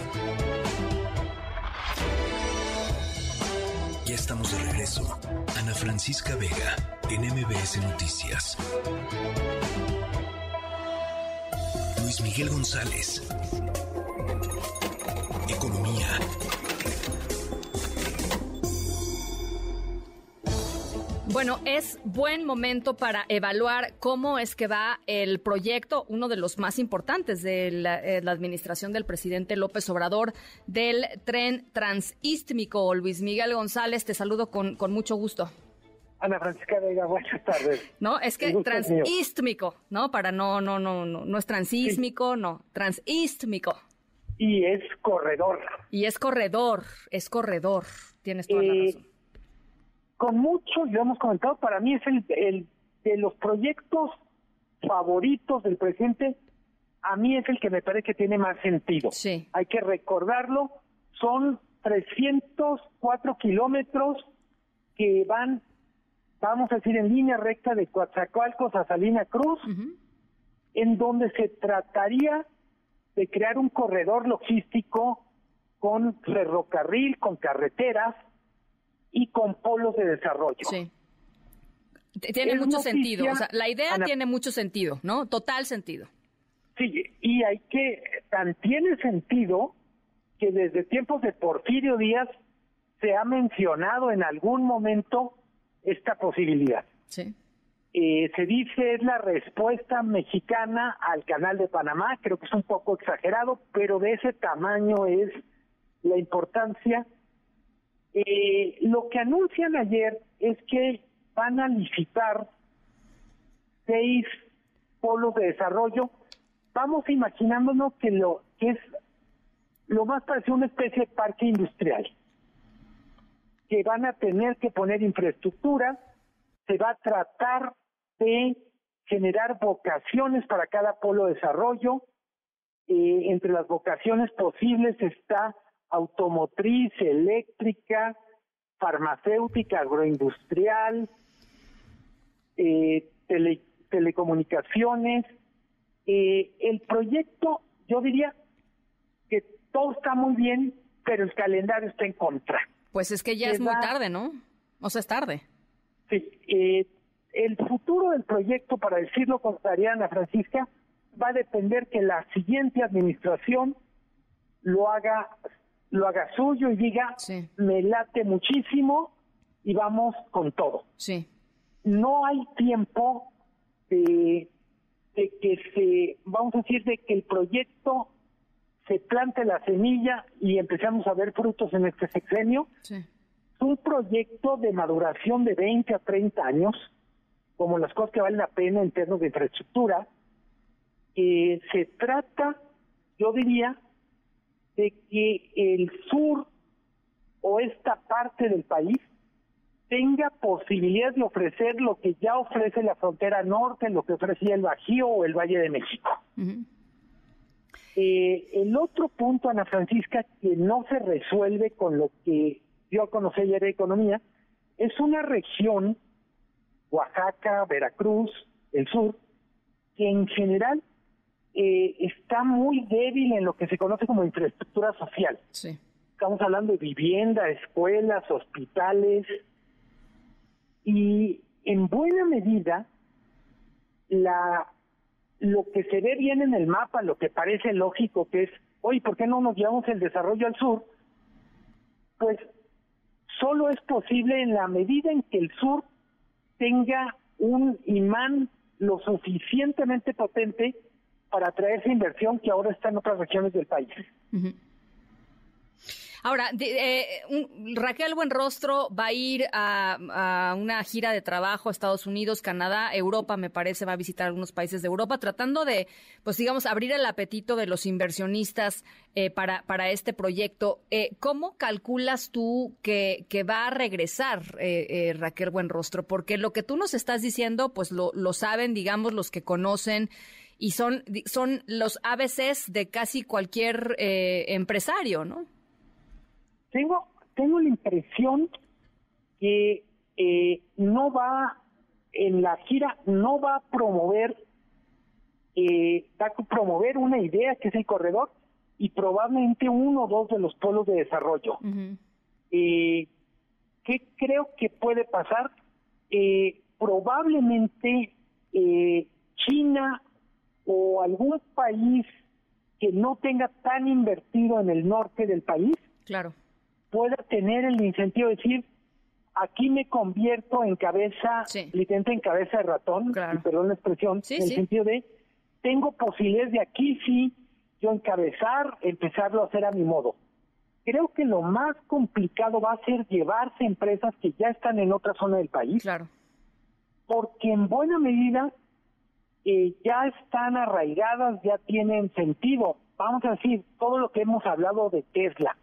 Ya estamos de regreso. Ana Francisca Vega, en MBS Noticias. Luis Miguel González. Economía. Bueno, es buen momento para evaluar cómo es que va el proyecto, uno de los más importantes de la, eh, administración del presidente López Obrador, del tren transístmico. Luis Miguel González, te saludo con, con mucho gusto. Ana Francisca Vega, buenas tardes. No, es que transístmico, ¿no? Para no, no, no, no, no es transísmico, no, transístmico. Y es corredor. Y es corredor, es corredor. Tienes toda la razón con mucho, ya hemos comentado, para mí es el, el de los proyectos favoritos del presidente, a mí es el que me parece que tiene más sentido. Sí. Hay que recordarlo, son 304 kilómetros que van, vamos a decir, en línea recta de Coatzacoalcos a Salina Cruz, en donde se trataría de crear un corredor logístico con ferrocarril, con carreteras, y con polos de desarrollo. Sí. Tiene mucho sentido, o sea, la idea tiene mucho sentido, ¿no? Total sentido. Sí, y hay que, tan tiene sentido que desde tiempos de Porfirio Díaz se ha mencionado en algún momento esta posibilidad. Sí. Eh, se dice es la respuesta mexicana al canal de Panamá, creo que es un poco exagerado, pero de ese tamaño es la importancia. Eh, lo que anuncian ayer es que van a licitar seis polos de desarrollo. Vamos imaginándonos que lo que es lo más parecido a una especie de parque industrial, que van a tener que poner infraestructura, se va a tratar de generar vocaciones para cada polo de desarrollo. Eh, entre las vocaciones posibles está automotriz, eléctrica, farmacéutica, agroindustrial, eh, telecomunicaciones. Eh, el proyecto, yo diría que todo está muy bien, pero el calendario está en contra. Pues es que ya es muy tarde, ¿no? O sea, es tarde. Sí, eh, el futuro del proyecto, para decirlo con Ariana Francisca, va a depender que la siguiente administración lo haga lo haga suyo y diga me late muchísimo y vamos con todo. Sí. No hay tiempo de, de que se, vamos a decir, de que el proyecto se plante la semilla y empezamos a ver frutos en este sexenio. Sí. Es un proyecto de maduración de 20 a 30 años como las cosas que valen la pena en términos de infraestructura, eh, se trata, yo diría, de que el sur o esta parte del país tenga posibilidad de ofrecer lo que ya ofrece la frontera norte, lo que ofrecía el Bajío o el Valle de México. eh, el otro punto, Ana Francisca, que no se resuelve con lo que yo conocí ayer de economía, es una región Oaxaca, Veracruz, el sur, que en general eh, está muy débil en lo que se conoce como infraestructura social. Sí. Estamos hablando de vivienda, escuelas, hospitales, y en buena medida la lo que se ve bien en el mapa, lo que parece lógico que es, oye, ¿por qué no nos llevamos el desarrollo al sur? Pues solo es posible en la medida en que el sur tenga un imán lo suficientemente potente para atraer esa inversión que ahora está en otras regiones del país. Ahora, eh, Raquel Buenrostro va a ir a, una gira de trabajo a Estados Unidos, Canadá, Europa, me parece, va a visitar algunos países de Europa, tratando de, pues digamos, abrir el apetito de los inversionistas eh, para, para este proyecto. Eh, ¿Cómo calculas tú que, que va a regresar Raquel Buenrostro? Porque lo que tú nos estás diciendo, pues lo, lo saben, digamos, los que conocen y son, son los ABCs de casi cualquier empresario, ¿no? tengo, tengo la impresión que eh, no va, en la gira, no va a promover, eh, va a promover una idea que es el corredor y probablemente uno o dos de los polos de desarrollo. eh, ¿Qué creo que puede pasar? Eh, probablemente eh, China o algún país que no tenga tan invertido en el norte del país, claro pueda tener el incentivo de decir, aquí me convierto en cabeza, literalmente en cabeza de ratón, perdón la expresión, en el sentido de, tengo posibilidades de aquí sí yo encabezar, empezarlo a hacer a mi modo. Creo que lo más complicado va a ser llevarse empresas que ya están en otra zona del país. Claro. Porque en buena medida eh, ya están arraigadas, ya tienen sentido. Vamos a decir, todo lo que hemos hablado de Tesla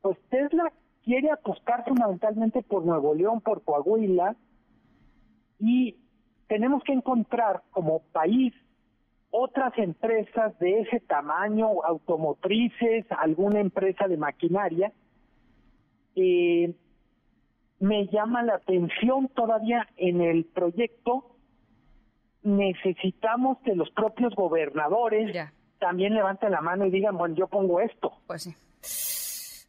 pues Tesla quiere apostar fundamentalmente por Nuevo León, por Coahuila, y tenemos que encontrar como país otras empresas de ese tamaño, automotrices, alguna empresa de maquinaria. Eh, me llama la atención todavía en el proyecto, necesitamos que los propios gobernadores también levanten la mano y digan, bueno, yo pongo esto. Pues sí.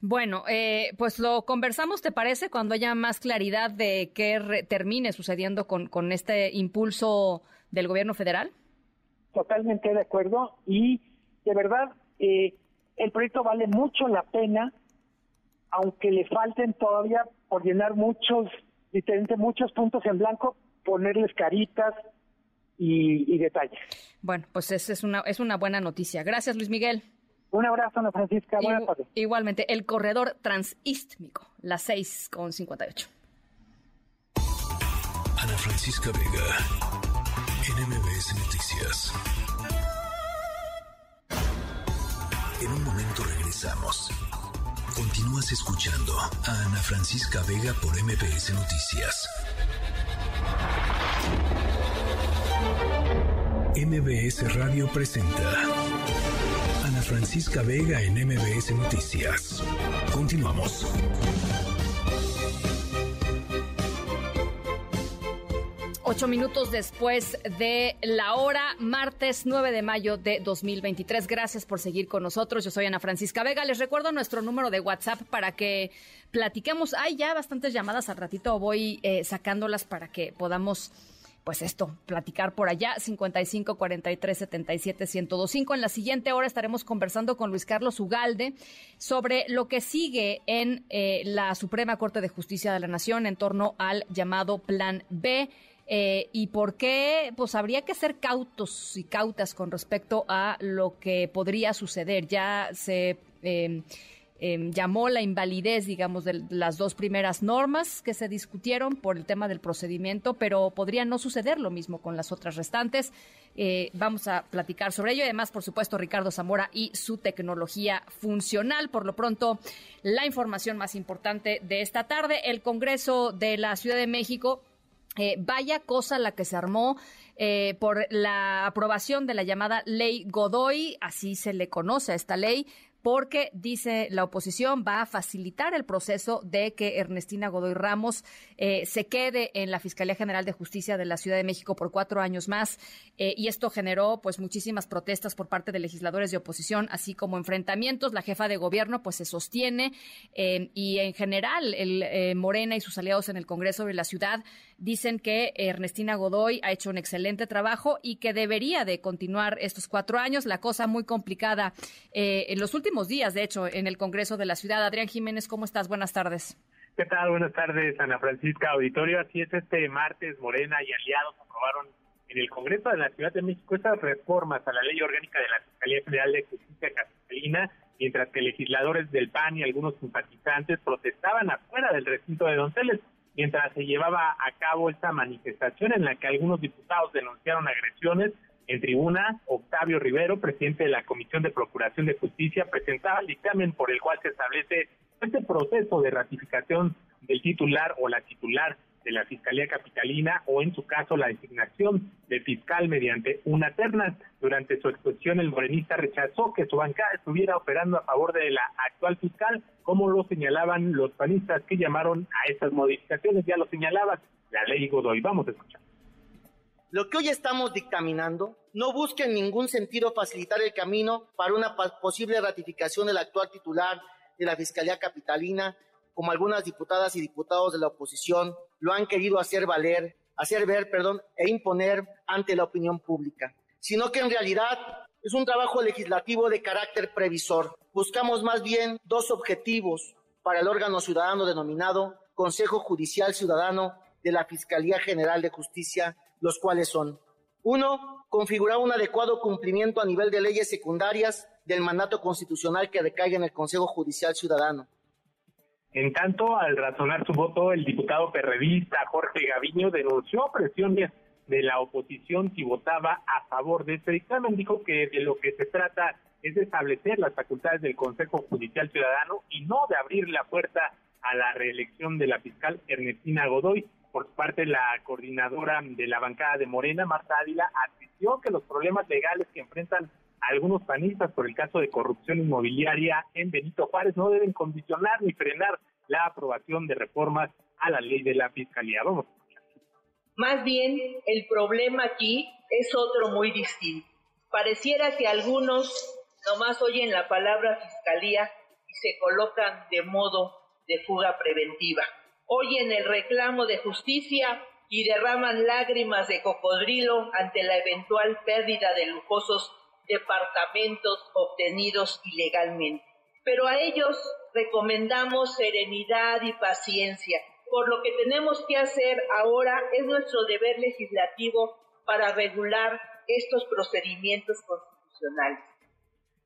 Bueno, eh, pues lo conversamos, ¿te parece? Cuando haya más claridad de qué termine sucediendo con, con este impulso del gobierno federal. Totalmente de acuerdo y de verdad eh, el proyecto vale mucho la pena, aunque le falten todavía por llenar muchos, diferentes muchos puntos en blanco, ponerles caritas y, y detalles. Bueno, pues esa es una, es una buena noticia. Gracias, Luis Miguel. Un abrazo, Ana Francisca. Buenas tardes. Igualmente, el corredor transístmico, las 6 con 58. Ana Francisca Vega, NMBS Noticias. En un momento regresamos. Continúas escuchando a Ana Francisca Vega por MBS Noticias. MBS Radio presenta Ana Francisca Vega en MBS Noticias. Continuamos. Ocho minutos después de la hora, martes 9 de mayo de 2023. Gracias por seguir con nosotros. Yo soy Ana Francisca Vega. Les recuerdo nuestro número de WhatsApp para que platiquemos. Hay ya bastantes llamadas al ratito. Voy eh, sacándolas para que podamos pues esto, platicar por allá, 55 43 77 1025. En la siguiente hora estaremos conversando con Luis Carlos Ugalde sobre lo que sigue en eh, la Suprema Corte de Justicia de la Nación en torno al llamado Plan B. Eh, y por qué, pues habría que ser cautos y cautas con respecto a lo que podría suceder. Ya se eh, Em, llamó la invalidez, digamos, de las dos primeras normas que se discutieron por el tema del procedimiento, pero podría no suceder lo mismo con las otras restantes. Eh, vamos a platicar sobre ello. Además, por supuesto, Ricardo Zamora y su tecnología funcional. Por lo pronto, la información más importante de esta tarde, el Congreso de la Ciudad de México eh, vaya cosa la que se armó eh, por la aprobación de la llamada ley Godoy, así se le conoce a esta ley, porque dice la oposición va a facilitar el proceso de que Ernestina Godoy Ramos eh, se quede en la Fiscalía General de Justicia de la Ciudad de México por cuatro años más. Eh, y esto generó pues muchísimas protestas por parte de legisladores de oposición así como enfrentamientos. La jefa de gobierno pues se sostiene eh, y en general el Morena y sus aliados en el Congreso de la ciudad dicen que Ernestina Godoy ha hecho un excelente trabajo y que debería de continuar estos cuatro años. La cosa muy complicada en los últimos días, de hecho, en el Congreso de la Ciudad. Adrián Jiménez, ¿cómo estás? Buenas tardes. ¿Qué tal? Buenas tardes, Ana Francisca Auditorio. Así es, este martes Morena y aliados aprobaron en el Congreso de la Ciudad de México estas reformas a la ley orgánica de la Fiscalía General de Justicia Capitalina, mientras que legisladores del PAN y algunos simpatizantes protestaban afuera del recinto de Donceles, mientras se llevaba a cabo esta manifestación en la que algunos diputados denunciaron agresiones en tribuna, Octavio Rivero, presidente de la Comisión de Procuración de Justicia, presentaba el dictamen por el cual se establece este proceso de ratificación del titular o la titular de la Fiscalía Capitalina o en su caso la designación del fiscal mediante una terna. Durante su exposición el morenista rechazó que su bancada estuviera operando a favor de la actual fiscal, como lo señalaban los panistas que llamaron a estas modificaciones, ya lo señalaba la ley Godoy. Vamos a escuchar. Lo que hoy estamos dictaminando no busca en ningún sentido facilitar el camino para una posible ratificación del actual titular de la Fiscalía Capitalina, como algunas diputadas y diputados de la oposición lo han querido hacer valer, hacer ver, perdón, e imponer ante la opinión pública, sino que en realidad es un trabajo legislativo de carácter previsor. Buscamos más bien dos objetivos para el órgano ciudadano denominado Consejo Judicial Ciudadano de la Fiscalía General de Justicia los cuales son, uno, configurar un adecuado cumplimiento a nivel de leyes secundarias del mandato constitucional que recaiga en el Consejo Judicial Ciudadano. En tanto, al razonar su voto, el diputado perredista Jorge Gaviño denunció presiones de la oposición si votaba a favor de este dictamen. Dijo que de lo que se trata es de establecer las facultades del Consejo Judicial Ciudadano y no de abrir la puerta a la reelección de la fiscal Ernestina Godoy por su parte, la coordinadora de la bancada de Morena, Marta Ávila, advirtió que los problemas legales que enfrentan algunos panistas por el caso de corrupción inmobiliaria en Benito Juárez no deben condicionar ni frenar la aprobación de reformas a la ley de la fiscalía. Vamos. Más bien, el problema aquí es otro muy distinto. Pareciera que algunos nomás oyen la palabra fiscalía y se colocan de modo de fuga preventiva oyen el reclamo de justicia y derraman lágrimas de cocodrilo ante la eventual pérdida de lujosos departamentos obtenidos ilegalmente. Pero a ellos recomendamos serenidad y paciencia, por lo que tenemos que hacer ahora es nuestro deber legislativo para regular estos procedimientos constitucionales.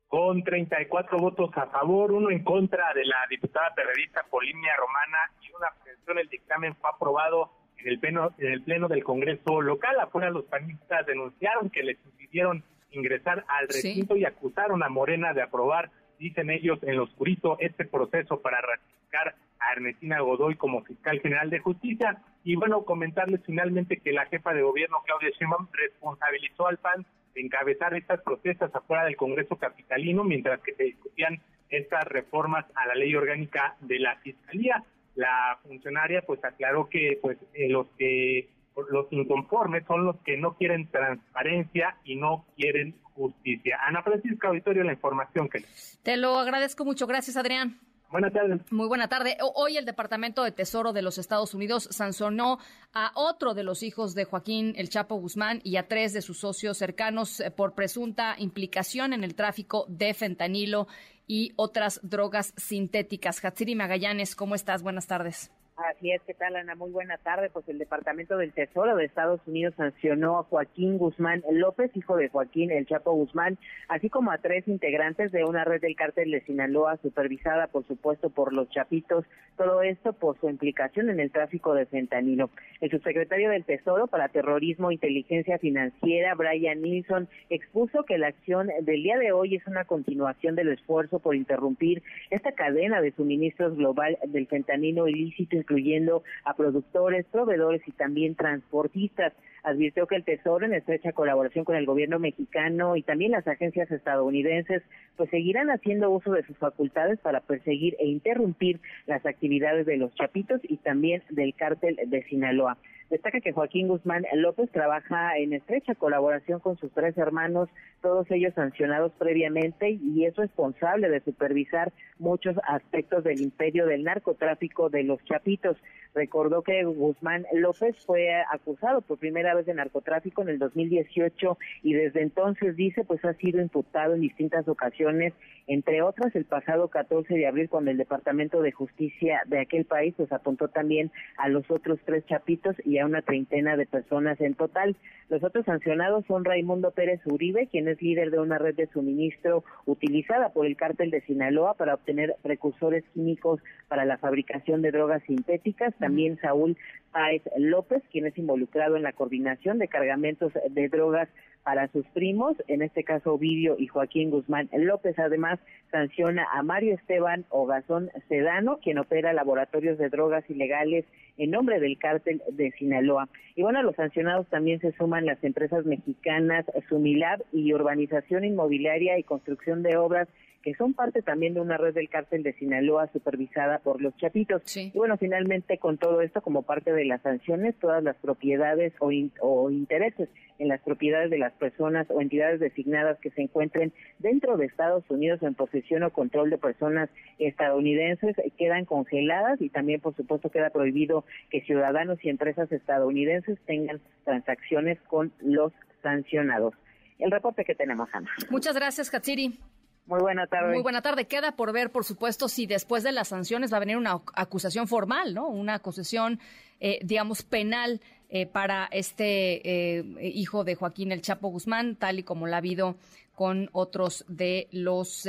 Con 34 votos a favor, uno en contra de la diputada periodista Polinia Romana y una abstención. El dictamen fue aprobado en el pleno, en el pleno del Congreso local. Afuera los panistas denunciaron que les impidieron ingresar al recinto y acusaron a Morena de aprobar, dicen ellos, en lo oscurito este proceso para ratificar a Ernestina Godoy como fiscal general de justicia. Y bueno, comentarles finalmente que la jefa de gobierno, Claudia Sheinbaum, responsabilizó al PAN encabezar estas protestas afuera del Congreso Capitalino mientras que se discutían estas reformas a la ley orgánica de la Fiscalía. La funcionaria pues aclaró que pues eh, los que los inconformes son los que no quieren transparencia y no quieren justicia. Ana Francisca Auditorio, la información que... Te lo agradezco mucho. Gracias, Adrián. Buenas tardes. Muy buena tarde. Hoy el Departamento de Tesoro de los Estados Unidos sancionó a otro de los hijos de Joaquín El Chapo Guzmán y a tres de sus socios cercanos eh, por presunta implicación en el tráfico de fentanilo y otras drogas sintéticas. Hatsiri Magallanes, ¿cómo estás? Buenas tardes. Así es, ¿qué tal, Ana? Muy buena tarde. Pues el Departamento del Tesoro de Estados Unidos sancionó a Joaquín Guzmán López, hijo de Joaquín El Chapo Guzmán, así como a tres integrantes de una red del cártel de Sinaloa, supervisada, por supuesto, por los Chapitos. Todo esto por su implicación en el tráfico de fentanilo. El subsecretario del Tesoro para Terrorismo e Inteligencia Financiera, Brian Nilsson, expuso que la acción del día de hoy es una continuación del esfuerzo por interrumpir esta cadena de suministros global del fentanilo ilícito incluyendo a productores, proveedores y también transportistas. Advirtió que el Tesoro, en estrecha colaboración con el gobierno mexicano y también las agencias estadounidenses, pues seguirán haciendo uso de sus facultades para perseguir e interrumpir las actividades de los chapitos y también del cártel de Sinaloa. Destaca que Joaquín Guzmán López trabaja en estrecha colaboración con sus tres hermanos, todos ellos sancionados previamente y es responsable de supervisar muchos aspectos del imperio del narcotráfico de los Chapitos. Recordó que Guzmán López fue acusado por primera vez de narcotráfico en el 2018 y desde entonces dice pues ha sido imputado en distintas ocasiones, entre otras el pasado 14 de abril cuando el Departamento de Justicia de aquel país pues apuntó también a los otros tres chapitos y a una treintena de personas en total. Los otros sancionados son Raimundo Pérez Uribe, quien es líder de una red de suministro utilizada por el cártel de Sinaloa para obtener precursores químicos para la fabricación de drogas sintéticas también Saúl Páez López, quien es involucrado en la coordinación de cargamentos de drogas para sus primos, en este caso Ovidio y Joaquín Guzmán López. Además, sanciona a Mario Esteban Ogazón Sedano, quien opera laboratorios de drogas ilegales en nombre del cártel de Sinaloa. Y bueno, a los sancionados también se suman las empresas mexicanas Sumilab y Urbanización Inmobiliaria y Construcción de Obras que son parte también de una red del cártel de Sinaloa supervisada por los Chapitos. Y bueno, finalmente con todo esto, como parte de las sanciones, todas las propiedades o, o intereses en las propiedades de las personas o entidades designadas que se encuentren dentro de Estados Unidos en posesión o control de personas estadounidenses quedan congeladas y también, por supuesto, queda prohibido que ciudadanos y empresas estadounidenses tengan transacciones con los sancionados. El reporte que tenemos, Ana. Muchas gracias, Katsiri. Muy buena tarde. Muy buena tarde. Queda por ver, por supuesto, si después de las sanciones va a venir una acusación formal, ¿no? Una acusación, eh, digamos, penal eh, para este eh, hijo de Joaquín El Chapo Guzmán, tal y como la ha habido con otros de los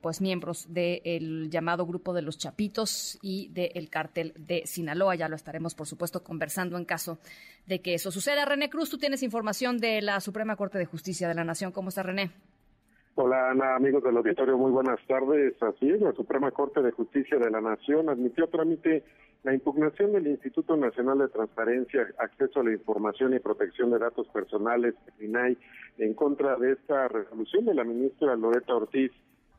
pues miembros del llamado grupo de los Chapitos y del cártel de Sinaloa. Ya lo estaremos, por supuesto, conversando en caso de que eso suceda. René Cruz, tú tienes información de la Suprema Corte de Justicia de la Nación. ¿Cómo está, René? Hola Ana, amigos del auditorio, muy buenas tardes. Así es, la Suprema Corte de Justicia de la Nación admitió trámite la impugnación del Instituto Nacional de Transparencia, Acceso a la Información y Protección de Datos Personales, INAI, en contra de esta resolución de la ministra Loreta Ortiz,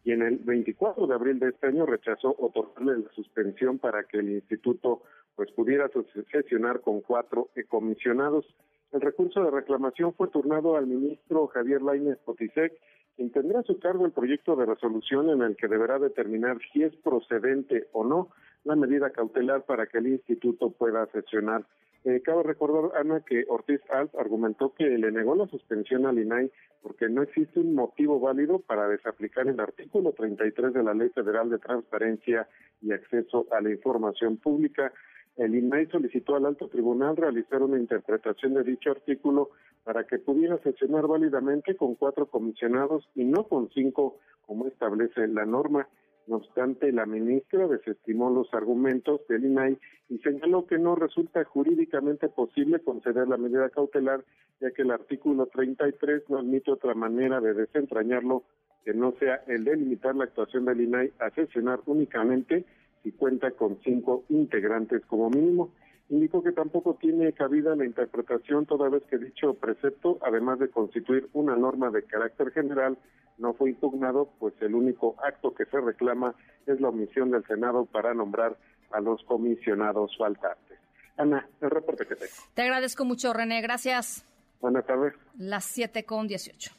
y en el 24 de abril de este año rechazó otorgarle la suspensión para que el instituto pues pudiera sesionar con cuatro comisionados. El recurso de reclamación fue turnado al ministro Javier Lainez Potisek, quien tendrá a su cargo el proyecto de resolución en el que deberá determinar si es procedente o no la medida cautelar para que el instituto pueda sesionar. Eh, cabe recordar, Ana, que Ortiz Alt argumentó que le negó la suspensión al INAI porque no existe un motivo válido para desaplicar el artículo 33 de la Ley Federal de Transparencia y Acceso a la Información Pública. El INAI solicitó al alto tribunal realizar una interpretación de dicho artículo para que pudiera sesionar válidamente con cuatro comisionados y no con cinco, como establece la norma. No obstante, la ministra desestimó los argumentos del INAI y señaló que no resulta jurídicamente posible conceder la medida cautelar, ya que el artículo 33 no admite otra manera de desentrañarlo que no sea el de limitar la actuación del INAI a sesionar únicamente si cuenta con cinco integrantes como mínimo. Indicó que tampoco tiene cabida la interpretación toda vez que dicho precepto, además de constituir una norma de carácter general, no fue impugnado, pues el único acto que se reclama es la omisión del Senado para nombrar a los comisionados faltantes. Ana, el reporte que tengo. Te agradezco mucho, René. Gracias. Buenas tardes. Las 7 con 18.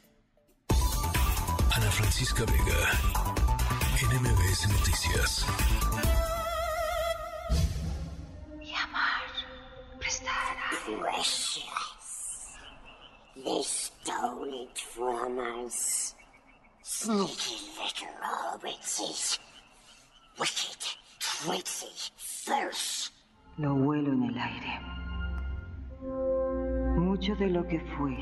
Ana Francisca Vega, NMBS Noticias. Precious. They stole it from us. Sneaky little hobbitses. Wicked, tricksy, fierce. Lo huelo en el aire. Mucho de lo que fue.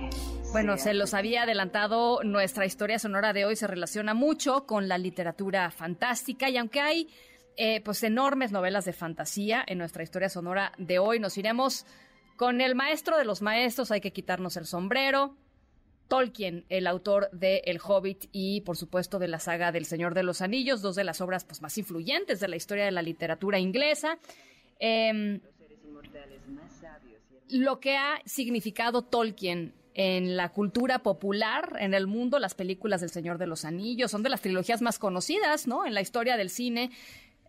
Bueno, se los había adelantado, nuestra historia sonora de hoy se relaciona mucho con la literatura fantástica y aunque hay eh, pues enormes novelas de fantasía en nuestra historia sonora de hoy, nos iremos con el maestro de los maestros, hay que quitarnos el sombrero, Tolkien, el autor de El Hobbit y, por supuesto, de la saga del Señor de los Anillos, dos de las obras pues, más influyentes de la historia de la literatura inglesa. Eh, lo que ha significado Tolkien en la cultura popular, en el mundo, las películas del Señor de los Anillos son de las trilogías más conocidas, ¿no? En la historia del cine,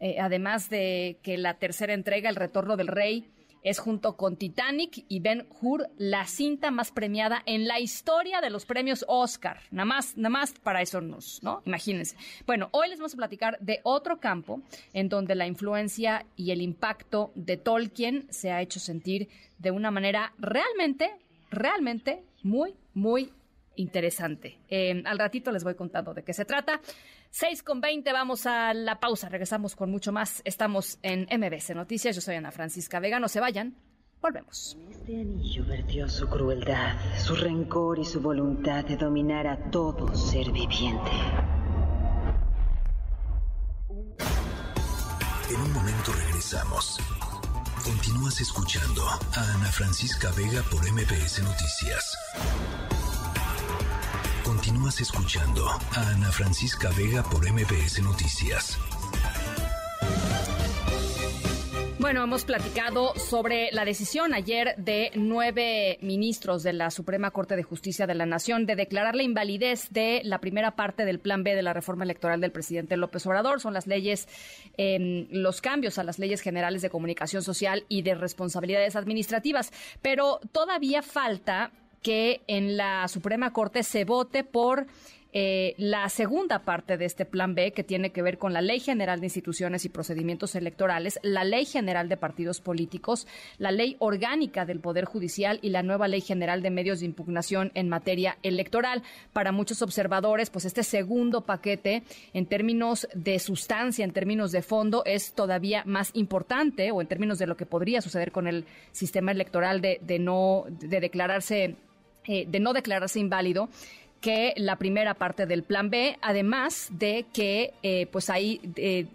eh, además de que la tercera entrega, El Retorno del Rey, es junto con Titanic y Ben Hur la cinta más premiada en la historia de los premios Oscar. Nada más, nada más para eso nos, ¿no? Imagínense. Bueno, hoy les vamos a platicar de otro campo en donde la influencia y el impacto de Tolkien se ha hecho sentir de una manera realmente, realmente muy, muy interesante. Eh, al ratito les voy contando de qué se trata. 6 con 20, vamos a la pausa. Regresamos con mucho más. Estamos en MBC Noticias. Yo soy Ana Francisca Vega. No se vayan. Volvemos. Este anillo vertió su crueldad, su rencor y su voluntad de dominar a todo ser viviente. En un momento regresamos. Continúas escuchando a Ana Francisca Vega por MBS Noticias. Continúas escuchando a Ana Francisca Vega por MBS Noticias. Bueno, hemos platicado sobre la decisión ayer de nueve ministros de la Suprema Corte de Justicia de la Nación de declarar la invalidez de la primera parte del Plan B de la reforma electoral del presidente López Obrador. Son las leyes, eh, los cambios a las leyes generales de comunicación social y de responsabilidades administrativas. Pero todavía falta que en la Suprema Corte se vote por eh, la segunda parte de este plan B, que tiene que ver con la Ley General de Instituciones y Procedimientos Electorales, la Ley General de Partidos Políticos, la Ley Orgánica del Poder Judicial y la nueva Ley General de Medios de Impugnación en materia electoral. Para muchos observadores, pues este segundo paquete, en términos de sustancia, en términos de fondo, es todavía más importante, o en términos de lo que podría suceder con el sistema electoral de, de no de declararse eh, de no declararse inválido que la primera parte del plan B, además de que eh, pues hay eh,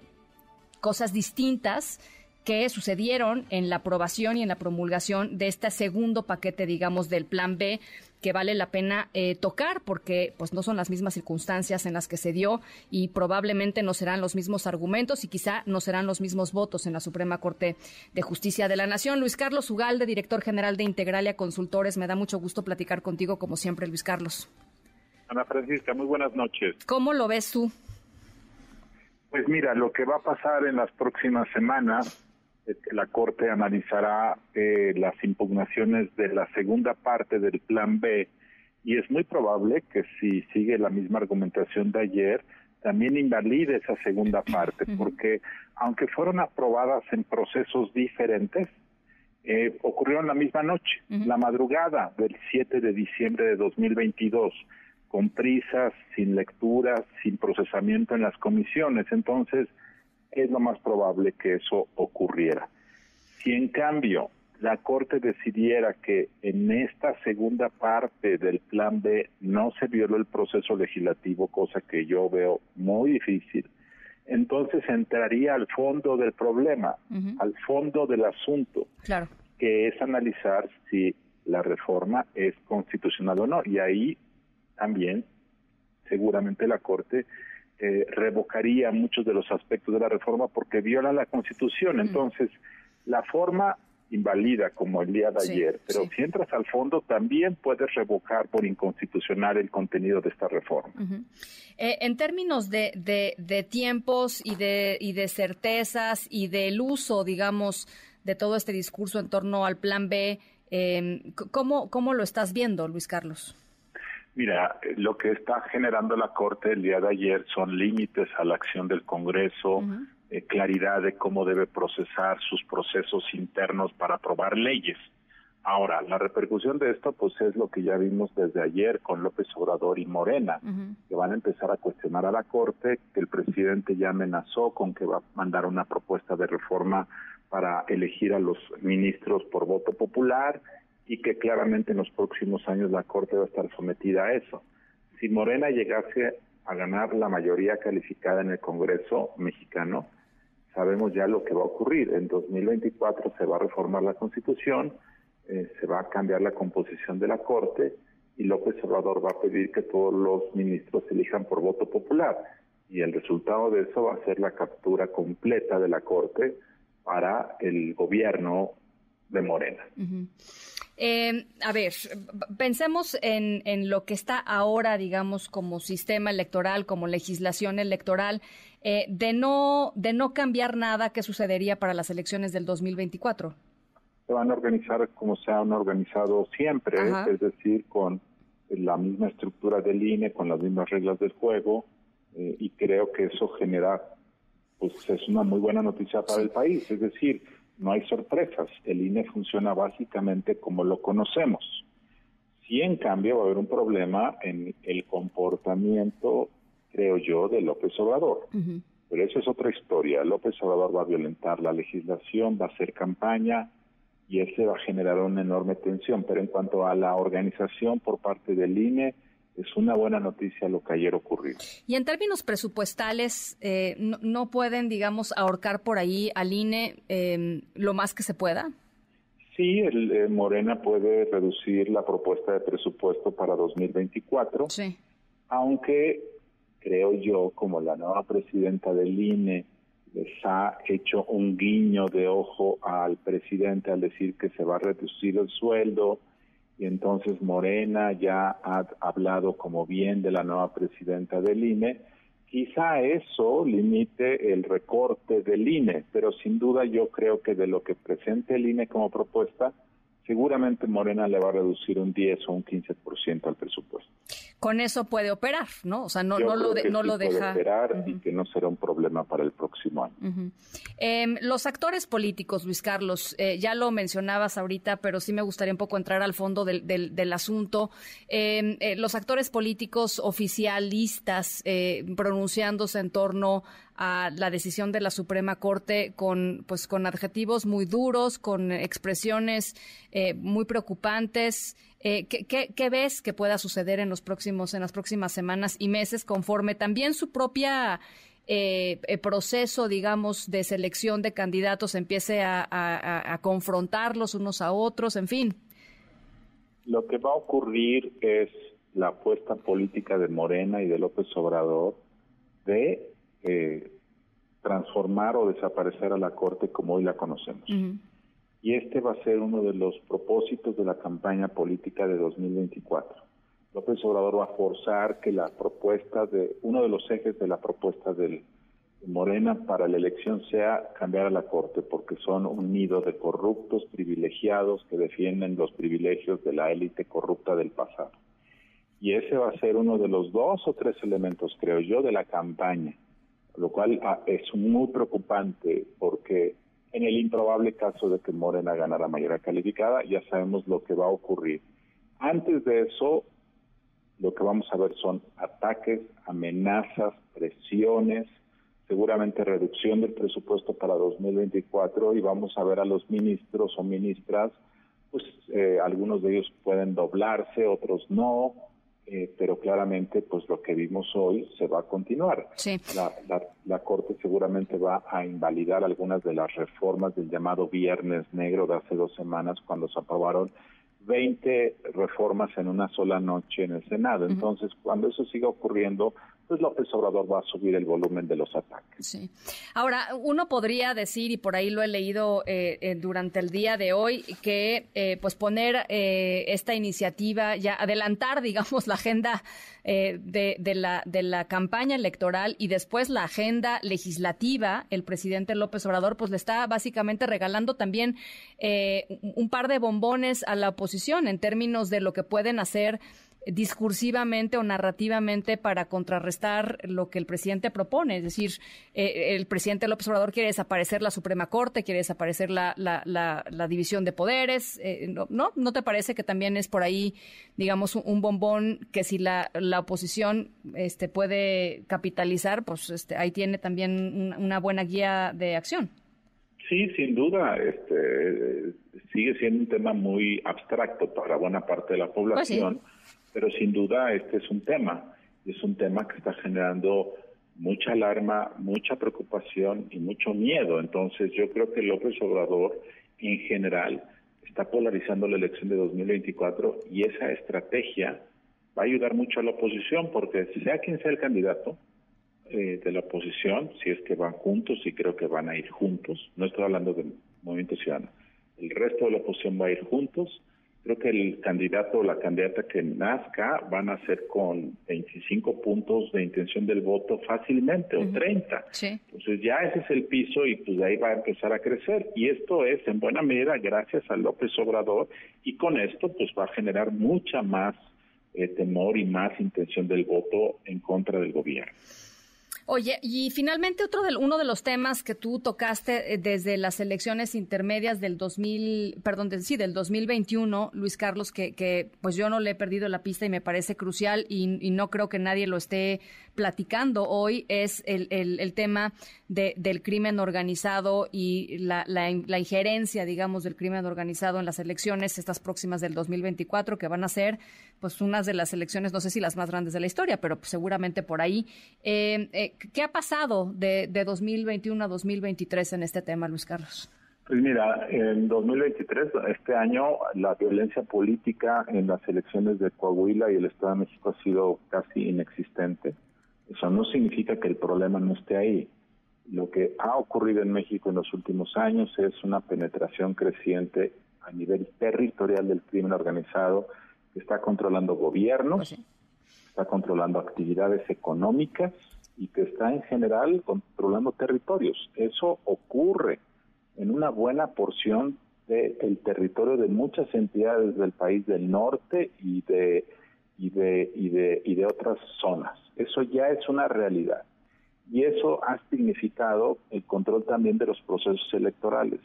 cosas distintas que sucedieron en la aprobación y en la promulgación de este segundo paquete, digamos, del plan B que vale la pena eh, tocar porque pues no son las mismas circunstancias en las que se dio y probablemente no serán los mismos argumentos y quizá no serán los mismos votos en la Suprema Corte de Justicia de la Nación. Luis Carlos Ugalde, director general de Integralia Consultores, me da mucho gusto platicar contigo como siempre, Luis Carlos. Ana Francisca, muy buenas noches. ¿Cómo lo ves tú? Pues mira, lo que va a pasar en las próximas semanas la Corte analizará eh, las impugnaciones de la segunda parte del Plan B. Y es muy probable que si sigue la misma argumentación de ayer, también invalide esa segunda parte, porque aunque fueron aprobadas en procesos diferentes, eh, ocurrieron la misma noche, la madrugada del 7 de diciembre de 2022 con prisas, sin lecturas, sin procesamiento en las comisiones. Entonces, es lo más probable que eso ocurriera. Si en cambio la Corte decidiera que en esta segunda parte del Plan B no se violó el proceso legislativo, cosa que yo veo muy difícil, entonces entraría al fondo del problema, al fondo del asunto, claro. que es analizar si la reforma es constitucional o no. Y ahí también seguramente la Corte eh, revocaría muchos de los aspectos de la reforma porque viola la Constitución. Entonces, la forma invalida como el día de ayer, pero si entras al fondo también puedes revocar por inconstitucional el contenido de esta reforma. Eh, en términos de, de, tiempos y de, y de certezas y del uso, digamos, de todo este discurso en torno al plan B, eh, ¿cómo, ¿cómo lo estás viendo, Luis Carlos? Mira, lo que está generando la Corte el día de ayer son límites a la acción del Congreso, eh, claridad de cómo debe procesar sus procesos internos para aprobar leyes. Ahora, la repercusión de esto, pues es lo que ya vimos desde ayer con López Obrador y Morena, que van a empezar a cuestionar a la Corte, que el presidente ya amenazó con que va a mandar una propuesta de reforma para elegir a los ministros por voto popular y que claramente en los próximos años la Corte va a estar sometida a eso. Si Morena llegase a ganar la mayoría calificada en el Congreso mexicano, sabemos ya lo que va a ocurrir. En 2024 se va a reformar la Constitución, eh, se va a cambiar la composición de la Corte y López Obrador va a pedir que todos los ministros se elijan por voto popular. Y el resultado de eso va a ser la captura completa de la Corte para el gobierno de Morena. Eh, a ver, pensemos en, en, lo que está ahora, digamos, como sistema electoral, como legislación electoral, eh, de no de no cambiar nada, ¿qué sucedería para las elecciones del 2024? Se van a organizar como se han organizado siempre, es decir, con la misma estructura del INE, con las mismas reglas del juego, eh, y creo que eso genera, pues es una muy buena noticia para el país, es decir, no hay sorpresas. El INE funciona básicamente como lo conocemos. Sí, en cambio, va a haber un problema en el comportamiento, creo yo, de López Obrador. Pero eso es otra historia. López Obrador va a violentar la legislación, va a hacer campaña y ese va a generar una enorme tensión. Pero en cuanto a la organización por parte del INE, es una buena noticia lo que ayer ocurrió. Y en términos presupuestales, eh, no, pueden, digamos, ahorcar por ahí al INE em, lo más que se pueda? Sí, el, eh, Morena puede reducir la propuesta de presupuesto para 2024. Sí. Aunque creo yo, como la nueva presidenta del INE les ha hecho un guiño de ojo al presidente al decir que se va a reducir el sueldo, y entonces Morena ya ha hablado como bien de la nueva presidenta del INE, quizá eso limite el recorte del INE, pero sin duda yo creo que de lo que presente el INE como propuesta, seguramente Morena le va a reducir un 10 o un 15% al presupuesto. Con eso puede operar, ¿no? O sea, no, no lo, no lo deja. Puede operar y que no será un problema para el próximo año. Em, los actores políticos, Luis Carlos, eh, ya lo mencionabas ahorita, pero sí me gustaría un poco entrar al fondo del, del, asunto. Em, eh, los actores políticos oficialistas eh, pronunciándose en torno a la decisión de la Suprema Corte con, pues, con adjetivos muy duros, con expresiones eh, muy preocupantes. Eh, ¿qué, ves que pueda suceder en los próximos, en las próximas semanas y meses, conforme también su propia eh, proceso, digamos, de selección de candidatos empiece a, a confrontarlos unos a otros, en fin? Lo que va a ocurrir es la apuesta política de Morena y de López Obrador de eh, transformar o desaparecer a la Corte como hoy la conocemos. Y este va a ser uno de los propósitos de la campaña política de 2024. López Obrador va a forzar que la propuesta de, uno de los ejes de la propuesta del Morena para la elección sea cambiar a la Corte, porque son un nido de corruptos privilegiados que defienden los privilegios de la élite corrupta del pasado. Y ese va a ser uno de los dos o tres elementos, creo yo, de la campaña lo cual ah, es muy preocupante porque en el improbable caso de que Morena ganara mayoría calificada, ya sabemos lo que va a ocurrir. Antes de eso, lo que vamos a ver son ataques, amenazas, presiones, seguramente reducción del presupuesto para 2024 y vamos a ver a los ministros o ministras, pues eh, algunos de ellos pueden doblarse, otros no, eh, pero claramente pues lo que vimos hoy se va a continuar. La, la, la, Corte seguramente va a invalidar algunas de las reformas del llamado Viernes Negro de hace dos semanas cuando se aprobaron 20 reformas en una sola noche en el Senado. Entonces, cuando eso siga ocurriendo, pues López Obrador va a subir el volumen de los ataques. Sí. Ahora, uno podría decir, y por ahí lo he leído eh, eh, durante el día de hoy, que eh, pues poner esta iniciativa, ya adelantar, digamos, la agenda de, de, la, de la campaña electoral y después la agenda legislativa, el presidente López Obrador, pues le está básicamente regalando también un par de bombones a la oposición en términos de lo que pueden hacer discursivamente o narrativamente para contrarrestar lo que el presidente propone. Es decir, eh, el presidente López Obrador quiere desaparecer la Suprema Corte, quiere desaparecer la, la, la, división de poderes. Eh, ¿no, ¿No te parece que también es por ahí, digamos, un, bombón que si la, la oposición este, puede capitalizar, pues este, ahí tiene también una buena guía de acción? Sí, sin duda, este, sigue siendo un tema muy abstracto para buena parte de la pues población pero sin duda este es un tema, es un tema que está generando mucha alarma, mucha preocupación y mucho miedo. Entonces yo creo que López Obrador en general está polarizando la elección de 2024 y esa estrategia va a ayudar mucho a la oposición porque sea quien sea el candidato eh, de la oposición, si es que van juntos y creo que van a ir juntos, no estoy hablando del Movimiento Ciudadano, el resto de la oposición va a ir juntos, creo que el candidato o la candidata que nazca van a ser con 25 puntos de intención del voto fácilmente o 30. Entonces ya ese es el piso y pues de ahí va a empezar a crecer. Y esto es en buena medida gracias a López Obrador y con esto pues va a generar mucha más eh, temor y más intención del voto en contra del gobierno. Oye, y finalmente otro de, uno de los temas que tú tocaste eh, desde las elecciones intermedias del 2000, perdón, sí, del 2021, Luis Carlos, que, que pues yo no le he perdido la pista y me parece crucial y, no creo que nadie lo esté platicando hoy es el, el, tema de, del crimen organizado y la, la, injerencia, digamos, del crimen organizado en las elecciones, estas próximas del 2024, que van a ser, pues, unas de las elecciones, no sé si las más grandes de la historia, pero pues, seguramente por ahí. Eh, eh, ¿Qué ha pasado de, de 2021 a 2023 en este tema, Luis Carlos? Pues mira, en 2023, este año, la violencia política en las elecciones de Coahuila y el Estado de México ha sido casi inexistente. Eso no significa que el problema no esté ahí. Lo que ha ocurrido en México en los últimos años es una penetración creciente a nivel territorial del crimen organizado que está controlando gobiernos, pues está controlando actividades económicas y que está en general controlando territorios. Eso ocurre en una buena porción del territorio de muchas entidades del país del norte y de y de, y de, y de otras zonas. Eso ya es una realidad. Y eso ha significado el control también de los procesos electorales.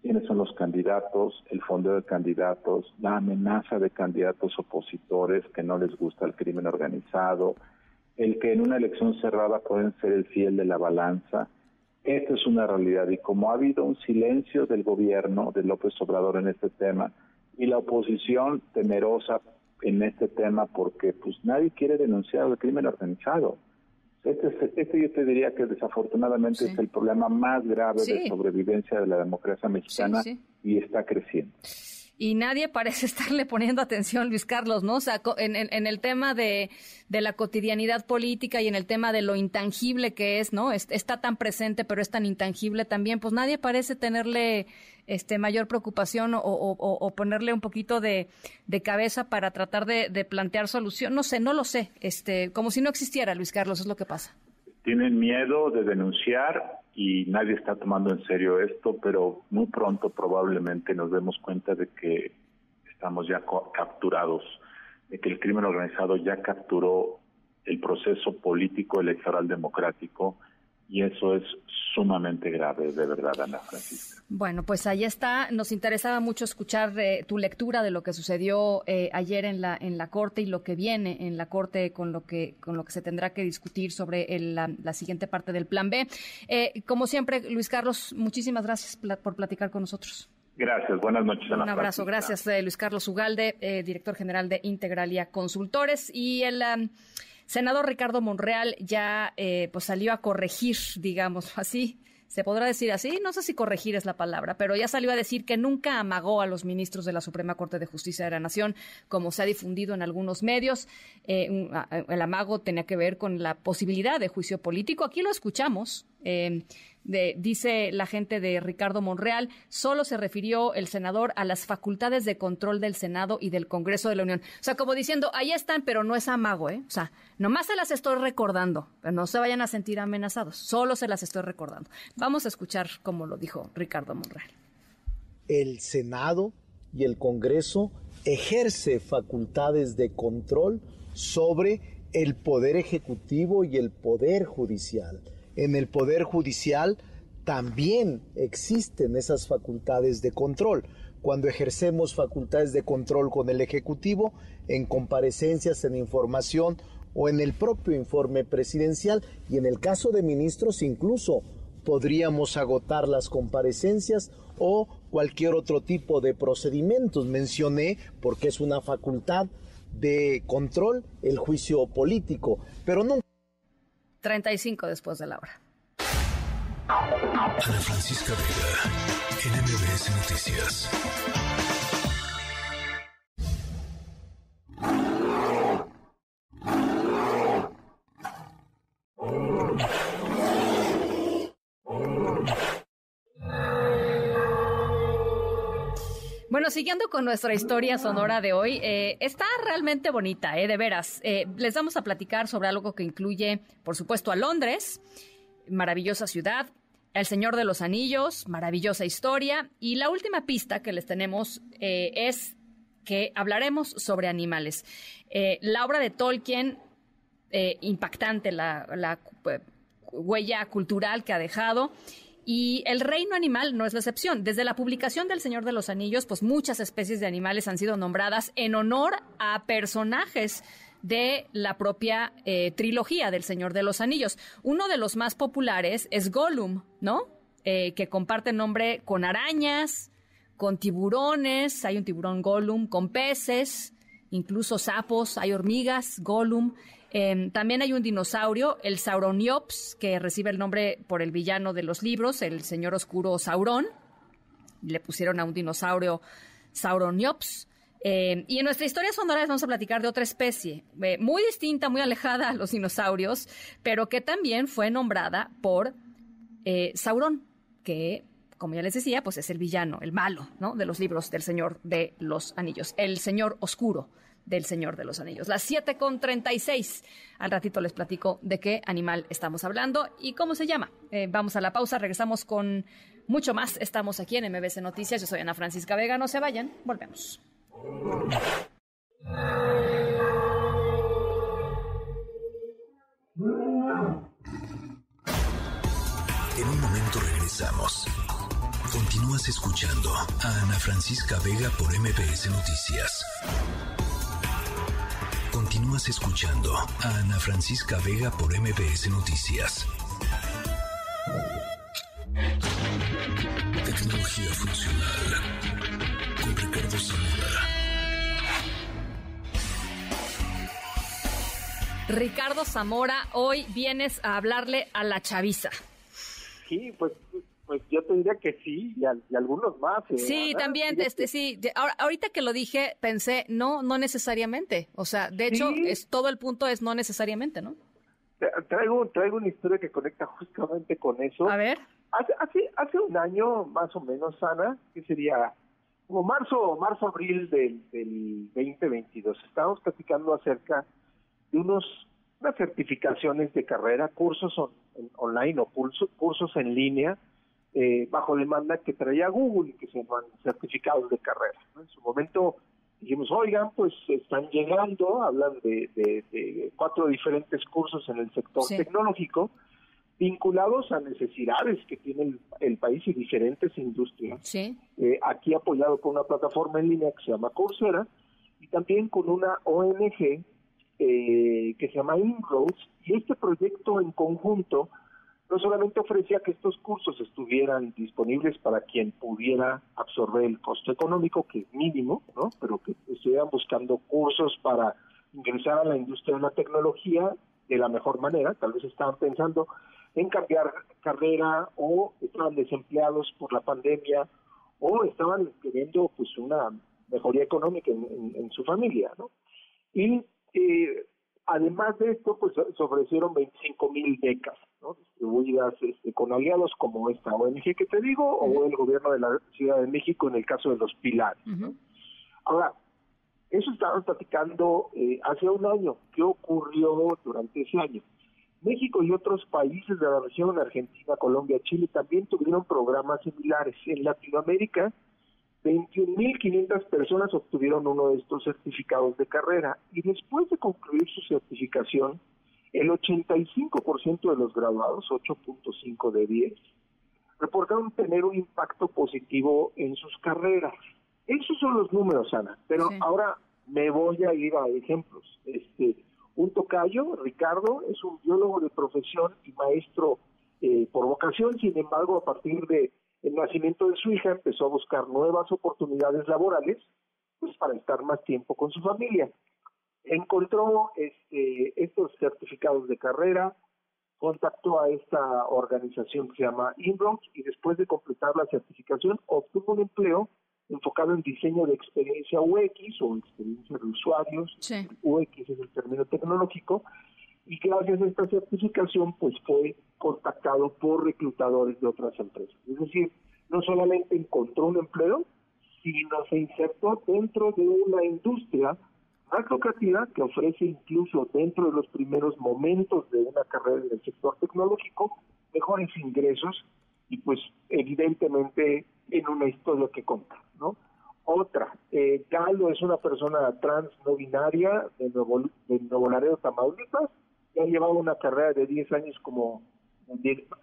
¿Quiénes son los candidatos? El fondo de candidatos, la amenaza de candidatos opositores que no les gusta el crimen organizado, el que en una elección cerrada pueden ser el fiel de la balanza. Esto es una realidad. Y como ha habido un silencio del gobierno de López Obrador en este tema y la oposición temerosa en este tema porque pues nadie quiere denunciar el crimen organizado. Este, este yo te diría que desafortunadamente es el problema más grave de sobrevivencia de la democracia mexicana y está creciendo y nadie parece estarle poniendo atención, Luis Carlos, ¿no? O sea, en, en, el tema de, de, la cotidianidad política y en el tema de lo intangible que es, ¿no? está tan presente, pero es tan intangible también, pues nadie parece tenerle este mayor preocupación o, o, o ponerle un poquito de, de cabeza para tratar de, de, plantear solución. No sé, no lo sé, este, como si no existiera, Luis Carlos, es lo que pasa. Tienen miedo de denunciar y nadie está tomando en serio esto, pero muy pronto probablemente nos demos cuenta de que estamos ya capturados, de que el crimen organizado ya capturó el proceso político electoral democrático y eso es sumamente grave, de verdad, Ana Francisca. Bueno, pues ahí está. Nos interesaba mucho escuchar eh, tu lectura de lo que sucedió eh, ayer en la en la corte y lo que viene en la corte con lo que con lo que se tendrá que discutir sobre la, siguiente parte del Plan B. Eh, como siempre, Luis Carlos, muchísimas gracias por platicar con nosotros. Gracias, buenas noches. Ana Un abrazo, gracias Luis Carlos Ugalde, director general de Integralia Consultores y el um, senador Ricardo Monreal ya pues salió a corregir, digamos así, se podrá decir así, no sé si corregir es la palabra, pero ya salió a decir que nunca amagó a los ministros de la Suprema Corte de Justicia de la Nación, como se ha difundido en algunos medios. Eh, el amago tenía que ver con la posibilidad de juicio político. Aquí lo escuchamos. Eh, dice la gente de Ricardo Monreal, solo se refirió el senador a las facultades de control del Senado y del Congreso de la Unión. O sea, como diciendo, ahí están, pero no es amago, ¿eh? O sea, nomás se las estoy recordando, pero no se vayan a sentir amenazados, solo se las estoy recordando. Vamos a escuchar cómo lo dijo Ricardo Monreal. El Senado y el Congreso ejerce facultades de control sobre el poder ejecutivo y el poder judicial en el Poder Judicial también existen esas facultades de control. Cuando ejercemos facultades de control con el Ejecutivo, en comparecencias, en información o en el propio informe presidencial, y en el caso de ministros incluso podríamos agotar las comparecencias o cualquier otro tipo de procedimientos. Mencioné, porque es una facultad de control, el juicio político, pero no 35 después de la hora. Ana Francisca Vega, NMBS Noticias. Siguiendo con nuestra historia sonora de hoy, eh, está realmente bonita, eh, de veras. Eh, les vamos a platicar sobre algo que incluye, por supuesto, a Londres, maravillosa ciudad, El Señor de los Anillos, maravillosa historia, y la última pista que les tenemos eh, es que hablaremos sobre animales. la obra de Tolkien, impactante, la huella cultural que ha dejado. Y el reino animal no es la excepción. Desde la publicación del Señor de los Anillos, pues muchas especies de animales han sido nombradas en honor a personajes de la propia eh, trilogía del Señor de los Anillos. Uno de los más populares es Gollum, ¿no? Eh, que comparte nombre con arañas, con tiburones, hay un tiburón Gollum, con peces, incluso sapos, hay hormigas, Gollum. Em, también hay un dinosaurio, el Sauroniops, que recibe el nombre por el villano de los libros, el señor oscuro Sauron. Le pusieron a un dinosaurio Sauroniops. Em, y en nuestra historia sonora vamos a platicar de otra especie, eh, muy distinta, muy alejada a los dinosaurios, pero que también fue nombrada por eh, Sauron, que, como ya les decía, pues es el villano, el malo, ¿no? De los libros del Señor de los Anillos, el Señor Oscuro del Señor de los Anillos. Las 7 con 36. Al ratito les platico de qué animal estamos hablando y cómo se llama. Eh, vamos a la pausa, regresamos con mucho más. Estamos aquí en MBC Noticias. Yo soy Ana Francisca Vega. No se vayan, volvemos. En un momento regresamos. Continúas escuchando a Ana Francisca Vega por MBS Noticias. Continúas escuchando a Ana Francisca Vega por MBS Noticias. Tecnología funcional con Ricardo Zamora. Ricardo Zamora, hoy vienes a hablarle a la chaviza. Sí, pues pues yo te diría que sí, y, algunos más. Eh, sí, también, este, sí. ahorita que lo dije, pensé, no, no necesariamente. O sea, de hecho, es todo el punto es no necesariamente, ¿no? Traigo, traigo una historia que conecta justamente con eso. A ver. Hace, hace, hace un año, más o menos, Ana, que sería como marzo, marzo, abril del, del 2022, estábamos platicando acerca de unos unas certificaciones de carrera, cursos online o cursos, cursos en línea, eh, bajo demanda que traía Google y que se llaman certificados de carrera. En su momento dijimos, oigan, pues están llegando, hablan de, cuatro diferentes cursos en el sector tecnológico, vinculados a necesidades que tiene el, el país y diferentes industrias. Sí. Eh, aquí apoyado por una plataforma en línea que se llama Coursera y también con una ONG eh, que se llama Inroads y este proyecto en conjunto no solamente ofrecía que estos cursos estuvieran disponibles para quien pudiera absorber el costo económico, que es mínimo, ¿no? pero que estuvieran buscando cursos para ingresar a la industria de la tecnología de la mejor manera, tal vez estaban pensando en cambiar carrera o estaban desempleados por la pandemia o estaban queriendo pues una mejoría económica en, su familia, ¿no? Y eh, además de esto, pues se ofrecieron 25 mil becas, ¿no? distribuidas este, con aliados como esta ONG que te digo, o el gobierno de la Ciudad de México en el caso de los pilares. ¿no? Ahora, eso estábamos platicando eh, hace un año. ¿Qué ocurrió durante ese año? México y otros países de la región, Argentina, Colombia, Chile, también tuvieron programas similares. En Latinoamérica, 21.500 personas obtuvieron uno de estos certificados de carrera y después de concluir su certificación, el 85% de los graduados, 8.5 de 10, reportaron tener un impacto positivo en sus carreras. Esos son los números, Ana, pero ahora me voy a ir a ejemplos. Este, un tocayo, Ricardo, es un biólogo de profesión y maestro eh, por vocación, sin embargo, a partir de el nacimiento de su hija empezó a buscar nuevas oportunidades laborales pues para estar más tiempo con su familia. Encontró este, estos certificados de carrera, contactó a esta organización que se llama Inbronx y después de completar la certificación obtuvo un empleo enfocado en diseño de experiencia UX o experiencia de usuarios. UX es el término tecnológico y gracias a esta certificación pues fue contactado por reclutadores de otras empresas. Es decir, no solamente encontró un empleo, sino se insertó dentro de una industria más lucrativa que ofrece incluso dentro de los primeros momentos de una carrera en el sector tecnológico mejores ingresos y pues evidentemente en una historia que contar, ¿no? Otra, eh, Galo es una persona trans no binaria de Nuevo, de Nuevo Laredo, Tamaulipas, ha llevado una carrera de 10 años como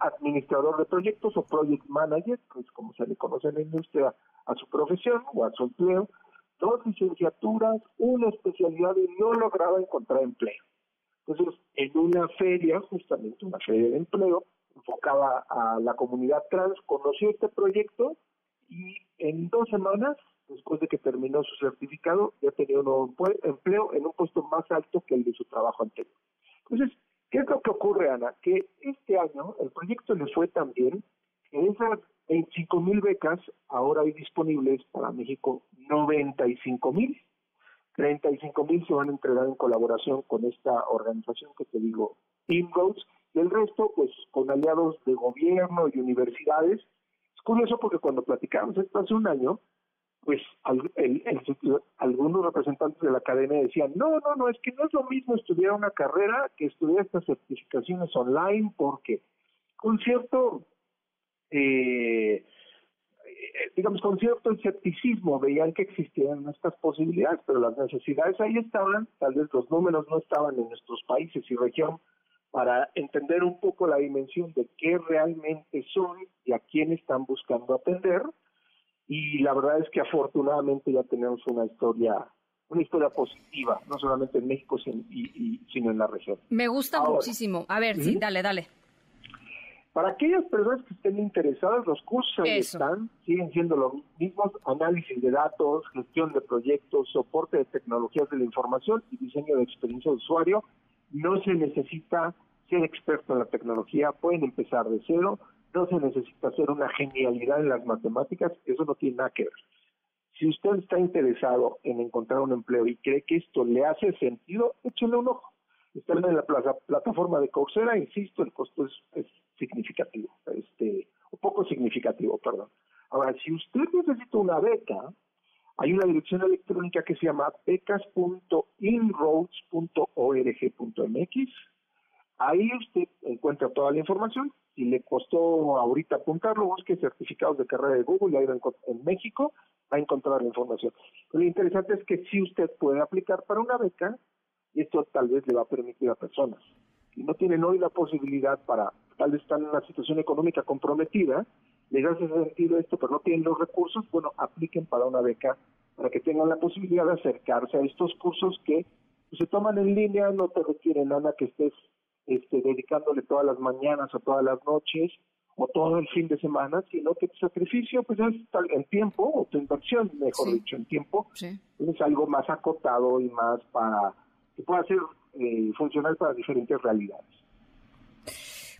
administrador de proyectos o project manager, pues como se le conoce en la industria a su profesión o a su empleo, dos licenciaturas, una especialidad y no lograba encontrar empleo. Entonces, en una feria, justamente una feria de empleo, enfocada a la comunidad trans, conoció este proyecto y en dos semanas, después de que terminó su certificado, ya tenía un nuevo empleo en un puesto más alto que el de su trabajo anterior. Entonces, ¿qué es lo que ocurre, Ana? Que este año el proyecto le fue tan bien que esas 25 mil becas ahora hay disponibles para México 95 mil. 35 mil se van a entregar en colaboración con esta organización que te digo, Inroads, y el resto, pues, con aliados de gobierno y universidades. Es curioso porque cuando platicamos esto hace un año, pues algunos representantes de la academia decían, no, no, no, es que no es lo mismo estudiar una carrera que estudiar estas certificaciones online, porque con cierto, eh, digamos, con cierto escepticismo veían que existían estas posibilidades, pero las necesidades ahí estaban, tal vez los números no estaban en nuestros países y región para entender un poco la dimensión de qué realmente son y a quién están buscando atender, y la verdad es que afortunadamente ya tenemos una historia una historia positiva, no solamente en México sino, y, sino en la región. Me gusta muchísimo. A ver, sí, dale, dale. Para aquellas personas que estén interesadas, los cursos ahí están, siguen siendo los mismos, análisis de datos, gestión de proyectos, soporte de tecnologías de la información y diseño de experiencia de usuario. No se necesita ser experto en la tecnología, pueden empezar de cero, no se necesita hacer una genialidad en las matemáticas, eso no tiene nada que ver. Si usted está interesado en encontrar un empleo y cree que esto le hace sentido, échale un ojo. Están en la plataforma de Coursera, insisto, el costo es, significativo, este, un poco significativo, perdón. Ahora, si usted necesita una beca, hay una dirección electrónica que se llama becas.inroads.org.mx. Ahí usted encuentra toda la información si le costó ahorita apuntarlo, busque certificados de carrera de Google, ahí en México, va a encontrar la información. lo interesante es que si usted puede aplicar para una beca, y esto tal vez le va a permitir a personas que no tienen hoy la posibilidad para tal vez están en una situación económica comprometida, les hace sentido esto, pero no tienen los recursos, bueno, apliquen para una beca para que tengan la posibilidad de acercarse a estos cursos que se toman en línea, no te requieren nada que estés este, dedicándole todas las mañanas o todas las noches o todo el fin de semana, sino que tu sacrificio pues es en tiempo, o tu inversión, mejor dicho, en tiempo, es algo más acotado y más para que pueda ser eh, funcional para diferentes realidades.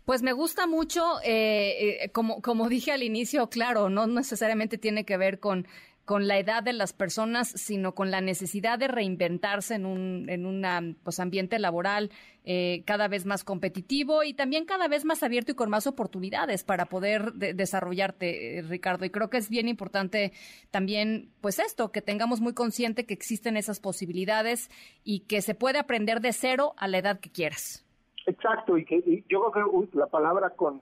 Pues me gusta mucho, eh, eh, como, como dije al inicio, claro, no necesariamente tiene que ver con con la edad de las personas, sino con la necesidad de reinventarse en un en una, pues, ambiente laboral eh, cada vez más competitivo y también cada vez más abierto y con más oportunidades para poder desarrollarte, Ricardo. Y creo que es bien importante también, pues esto, que tengamos muy consciente que existen esas posibilidades y que se puede aprender de cero a la edad que quieras. Exacto, y que yo creo que la palabra con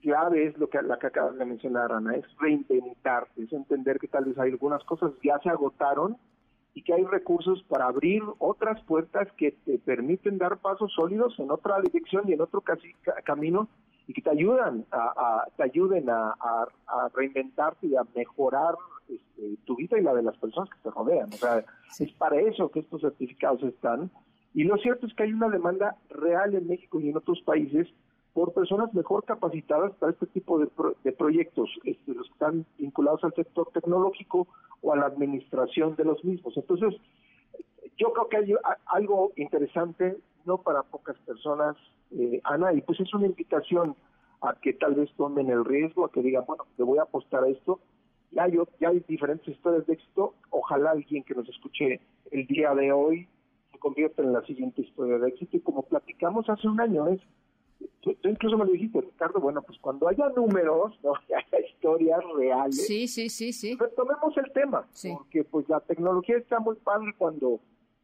clave es lo que la que acabas de mencionar, Ana, es reinventarte, es entender que tal vez hay algunas cosas ya se agotaron y que hay recursos para abrir otras puertas que te permiten dar pasos sólidos en otra dirección y en otro casi, camino y que te ayudan a, te ayuden a, reinventarte y a mejorar este, tu vida y la de las personas que te rodean. O sea, es para eso que estos certificados están. Y lo cierto es que hay una demanda real en México y en otros países por personas mejor capacitadas para este tipo de, de proyectos, este, los que están vinculados al sector tecnológico o a la administración de los mismos. Entonces, yo creo que hay algo interesante, no para pocas personas, eh, Ana, y pues es una invitación a que tal vez tomen el riesgo, a que digan, bueno, le voy a apostar a esto. Ya hay, ya hay diferentes historias de éxito, ojalá alguien que nos escuche el día de hoy se convierta en la siguiente historia de éxito. Y como platicamos hace un año, es tú, incluso me lo dijiste, Ricardo, bueno, pues cuando haya números, ¿no? haya historias reales, sí, sí, sí, sí. retomemos el tema, porque pues la tecnología está muy padre cuando,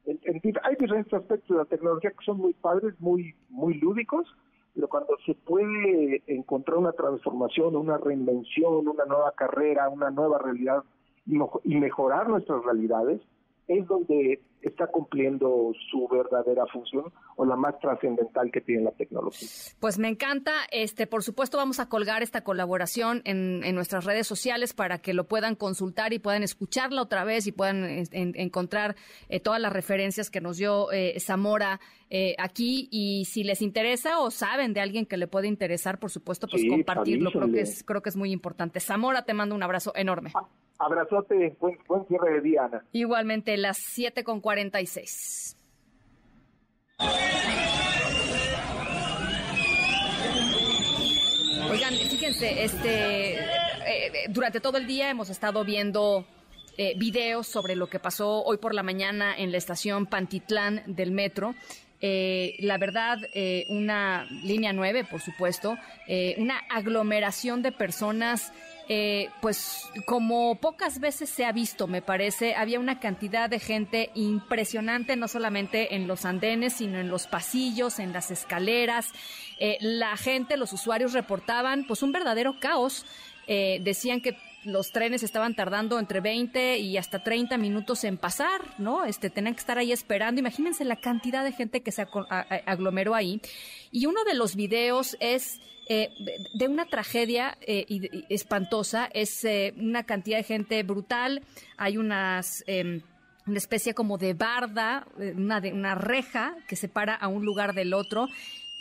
hay diferentes aspectos de la tecnología que son muy padres, muy, muy lúdicos, pero cuando se puede encontrar una transformación, una reinvención, una nueva carrera, una nueva realidad y mejorar nuestras realidades, es donde está cumpliendo su verdadera función o la más trascendental que tiene la tecnología. Pues me encanta. Este, por supuesto, vamos a colgar esta colaboración en, nuestras redes sociales para que lo puedan consultar y puedan escucharla otra vez y puedan encontrar eh, todas las referencias que nos dio eh, Zamora eh, aquí. Y si les interesa o saben de alguien que le puede interesar, por supuesto, pues compartirlo. Creo que es, creo que es muy importante. Zamora, te mando un abrazo enorme. Ah, abrazote, buen, cierre de día, Ana. Igualmente, las 7 con 46. Oigan, fíjense, este, eh, durante todo el día hemos estado viendo eh, videos sobre lo que pasó hoy por la mañana en la estación Pantitlán del metro. Eh, la verdad, una línea 9, por supuesto, una aglomeración de personas eh, pues como pocas veces se ha visto, me parece, había una cantidad de gente impresionante, no solamente en los andenes, sino en los pasillos, en las escaleras. Eh, la gente, los usuarios reportaban pues un verdadero caos. Eh, decían que los trenes estaban tardando entre 20 y hasta 30 minutos en pasar, ¿no? Este, tenían que estar ahí esperando. Imagínense la cantidad de gente que se aglomeró ahí. Y uno de los videos es eh, de una tragedia eh, espantosa. Es eh, una cantidad de gente brutal. Hay unas em, una especie como de barda, una, de, una reja que separa a un lugar del otro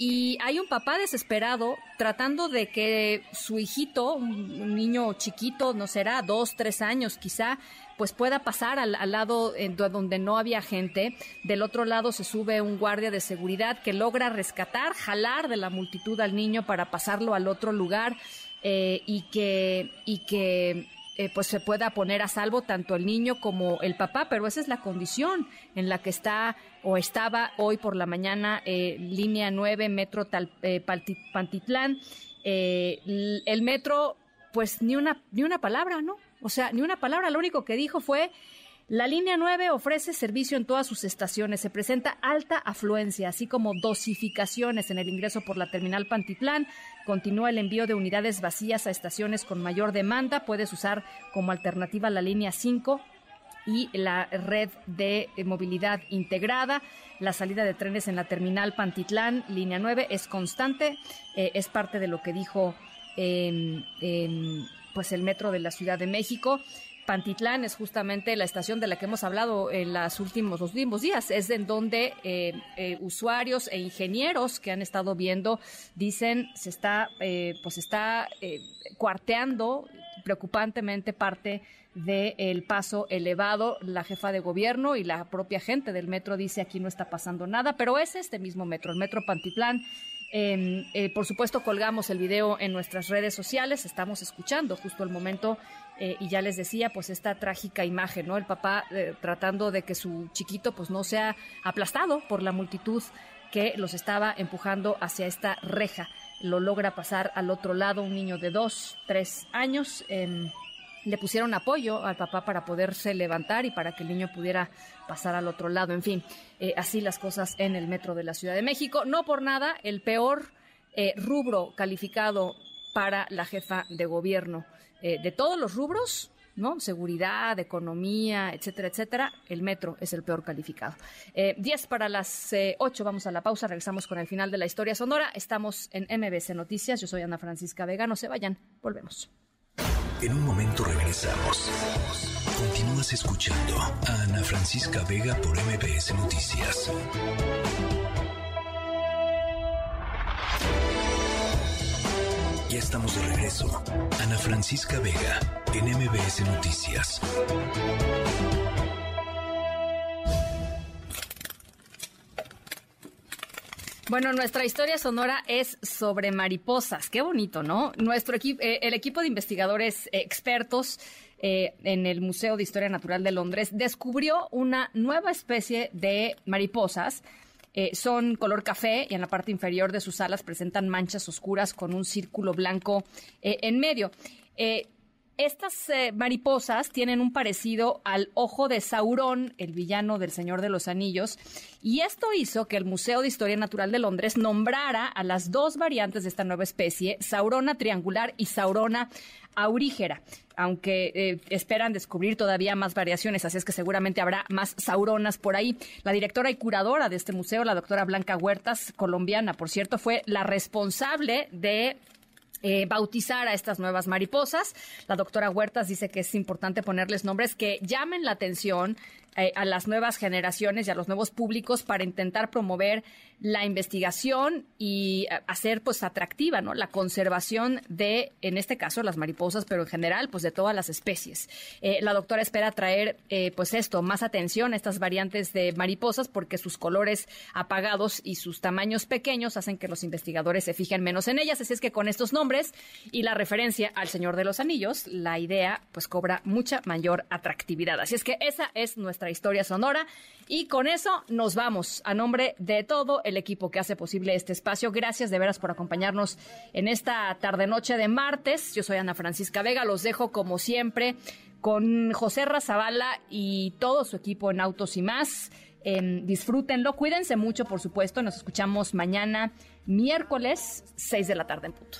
y hay un papá desesperado tratando de que su hijito, un, niño chiquito, no será, dos, tres años quizá, pues pueda pasar al, lado donde no había gente. Del otro lado se sube un guardia de seguridad que logra rescatar, jalar de la multitud al niño para pasarlo al otro lugar eh, y que, y que eh, pues se pueda poner a salvo tanto el niño como el papá, pero esa es la condición en la que está o estaba hoy por la mañana eh, línea 9 metro Tal, eh, Pantitlán. el metro, pues ni una, ni una palabra, ¿no? O sea, ni una palabra, lo único que dijo fue la línea 9 ofrece servicio en todas sus estaciones. Se presenta alta afluencia, así como dosificaciones en el ingreso por la terminal Pantitlán. Continúa el envío de unidades vacías a estaciones con mayor demanda. Puedes usar como alternativa la línea 5 y la red de movilidad integrada. La salida de trenes en la terminal Pantitlán, línea 9, es constante. Eh, es parte de lo que dijo pues el metro de la Ciudad de México. Pantitlán es justamente la estación de la que hemos hablado en los últimos, los últimos días. Es en donde eh, eh, usuarios e ingenieros que han estado viendo dicen se está, eh, pues está cuarteando preocupantemente parte del paso elevado. La jefa de gobierno y la propia gente del metro dice aquí no está pasando nada, pero es este mismo metro, el metro Pantitlán Em, eh, por supuesto, colgamos el video en nuestras redes sociales. Estamos escuchando justo el momento eh, y ya les decía, pues esta trágica imagen, ¿no? El papá eh, tratando de que su chiquito, pues no sea aplastado por la multitud que los estaba empujando hacia esta reja. Lo logra pasar al otro lado un niño de dos, tres años. Em, le pusieron apoyo al papá para poderse levantar y para que el niño pudiera pasar al otro lado. En fin, eh, así las cosas en el metro de la Ciudad de México. No por nada, el peor rubro calificado para la jefa de gobierno. Eh, de todos los rubros, ¿no? Seguridad, economía, etcétera, etcétera. El metro es el peor calificado. Diez para las ocho, vamos a la pausa. Regresamos con el final de la historia sonora. Estamos en MBC Noticias. Yo soy Ana Francisca Vega. No se vayan. Volvemos. En un momento regresamos. Continúas escuchando a Ana Francisca Vega por MBS Noticias. Estamos de regreso. Ana Francisca Vega en MBS Noticias. Bueno, nuestra historia sonora es sobre mariposas. Qué bonito, ¿no? Nuestro equipo, eh, el equipo de investigadores expertos eh, en el Museo de Historia Natural de Londres descubrió una nueva especie de mariposas. Eh, son color café y en la parte inferior de sus alas presentan manchas oscuras con un círculo blanco en medio. Estas eh, mariposas tienen un parecido al ojo de Saurón, el villano del Señor de los Anillos, y esto hizo que el Museo de Historia Natural de Londres nombrara a las dos variantes de esta nueva especie, Saurona triangular y Saurona aurígera, aunque eh, esperan descubrir todavía más variaciones, así es que seguramente habrá más sauronas por ahí. La directora y curadora de este museo, la doctora Blanca Huertas, colombiana, por cierto, fue la responsable de eh, bautizar a estas nuevas mariposas. La doctora Huertas dice que es importante ponerles nombres que llamen la atención a las nuevas generaciones y a los nuevos públicos para intentar promover la investigación y eh, hacer pues atractiva ¿no? la conservación de, en este caso, las mariposas, pero en general, pues de todas las especies. Eh, la doctora espera traer pues esto, más atención a estas variantes de mariposas porque sus colores apagados y sus tamaños pequeños hacen que los investigadores se fijen menos en ellas. Así es que con estos nombres y la referencia al Señor de los Anillos, la idea pues cobra mucha mayor atractividad. Así es que esa es nuestra historia sonora. Y con eso nos vamos. A nombre de todo el equipo que hace posible este espacio, gracias de veras por acompañarnos en esta tarde-noche de martes. Yo soy Ana Francisca Vega. Los dejo como siempre con José Razabala y todo su equipo en Autos y más. Em, disfrútenlo, cuídense mucho, por supuesto. Nos escuchamos mañana, miércoles, 6 de la tarde en punto.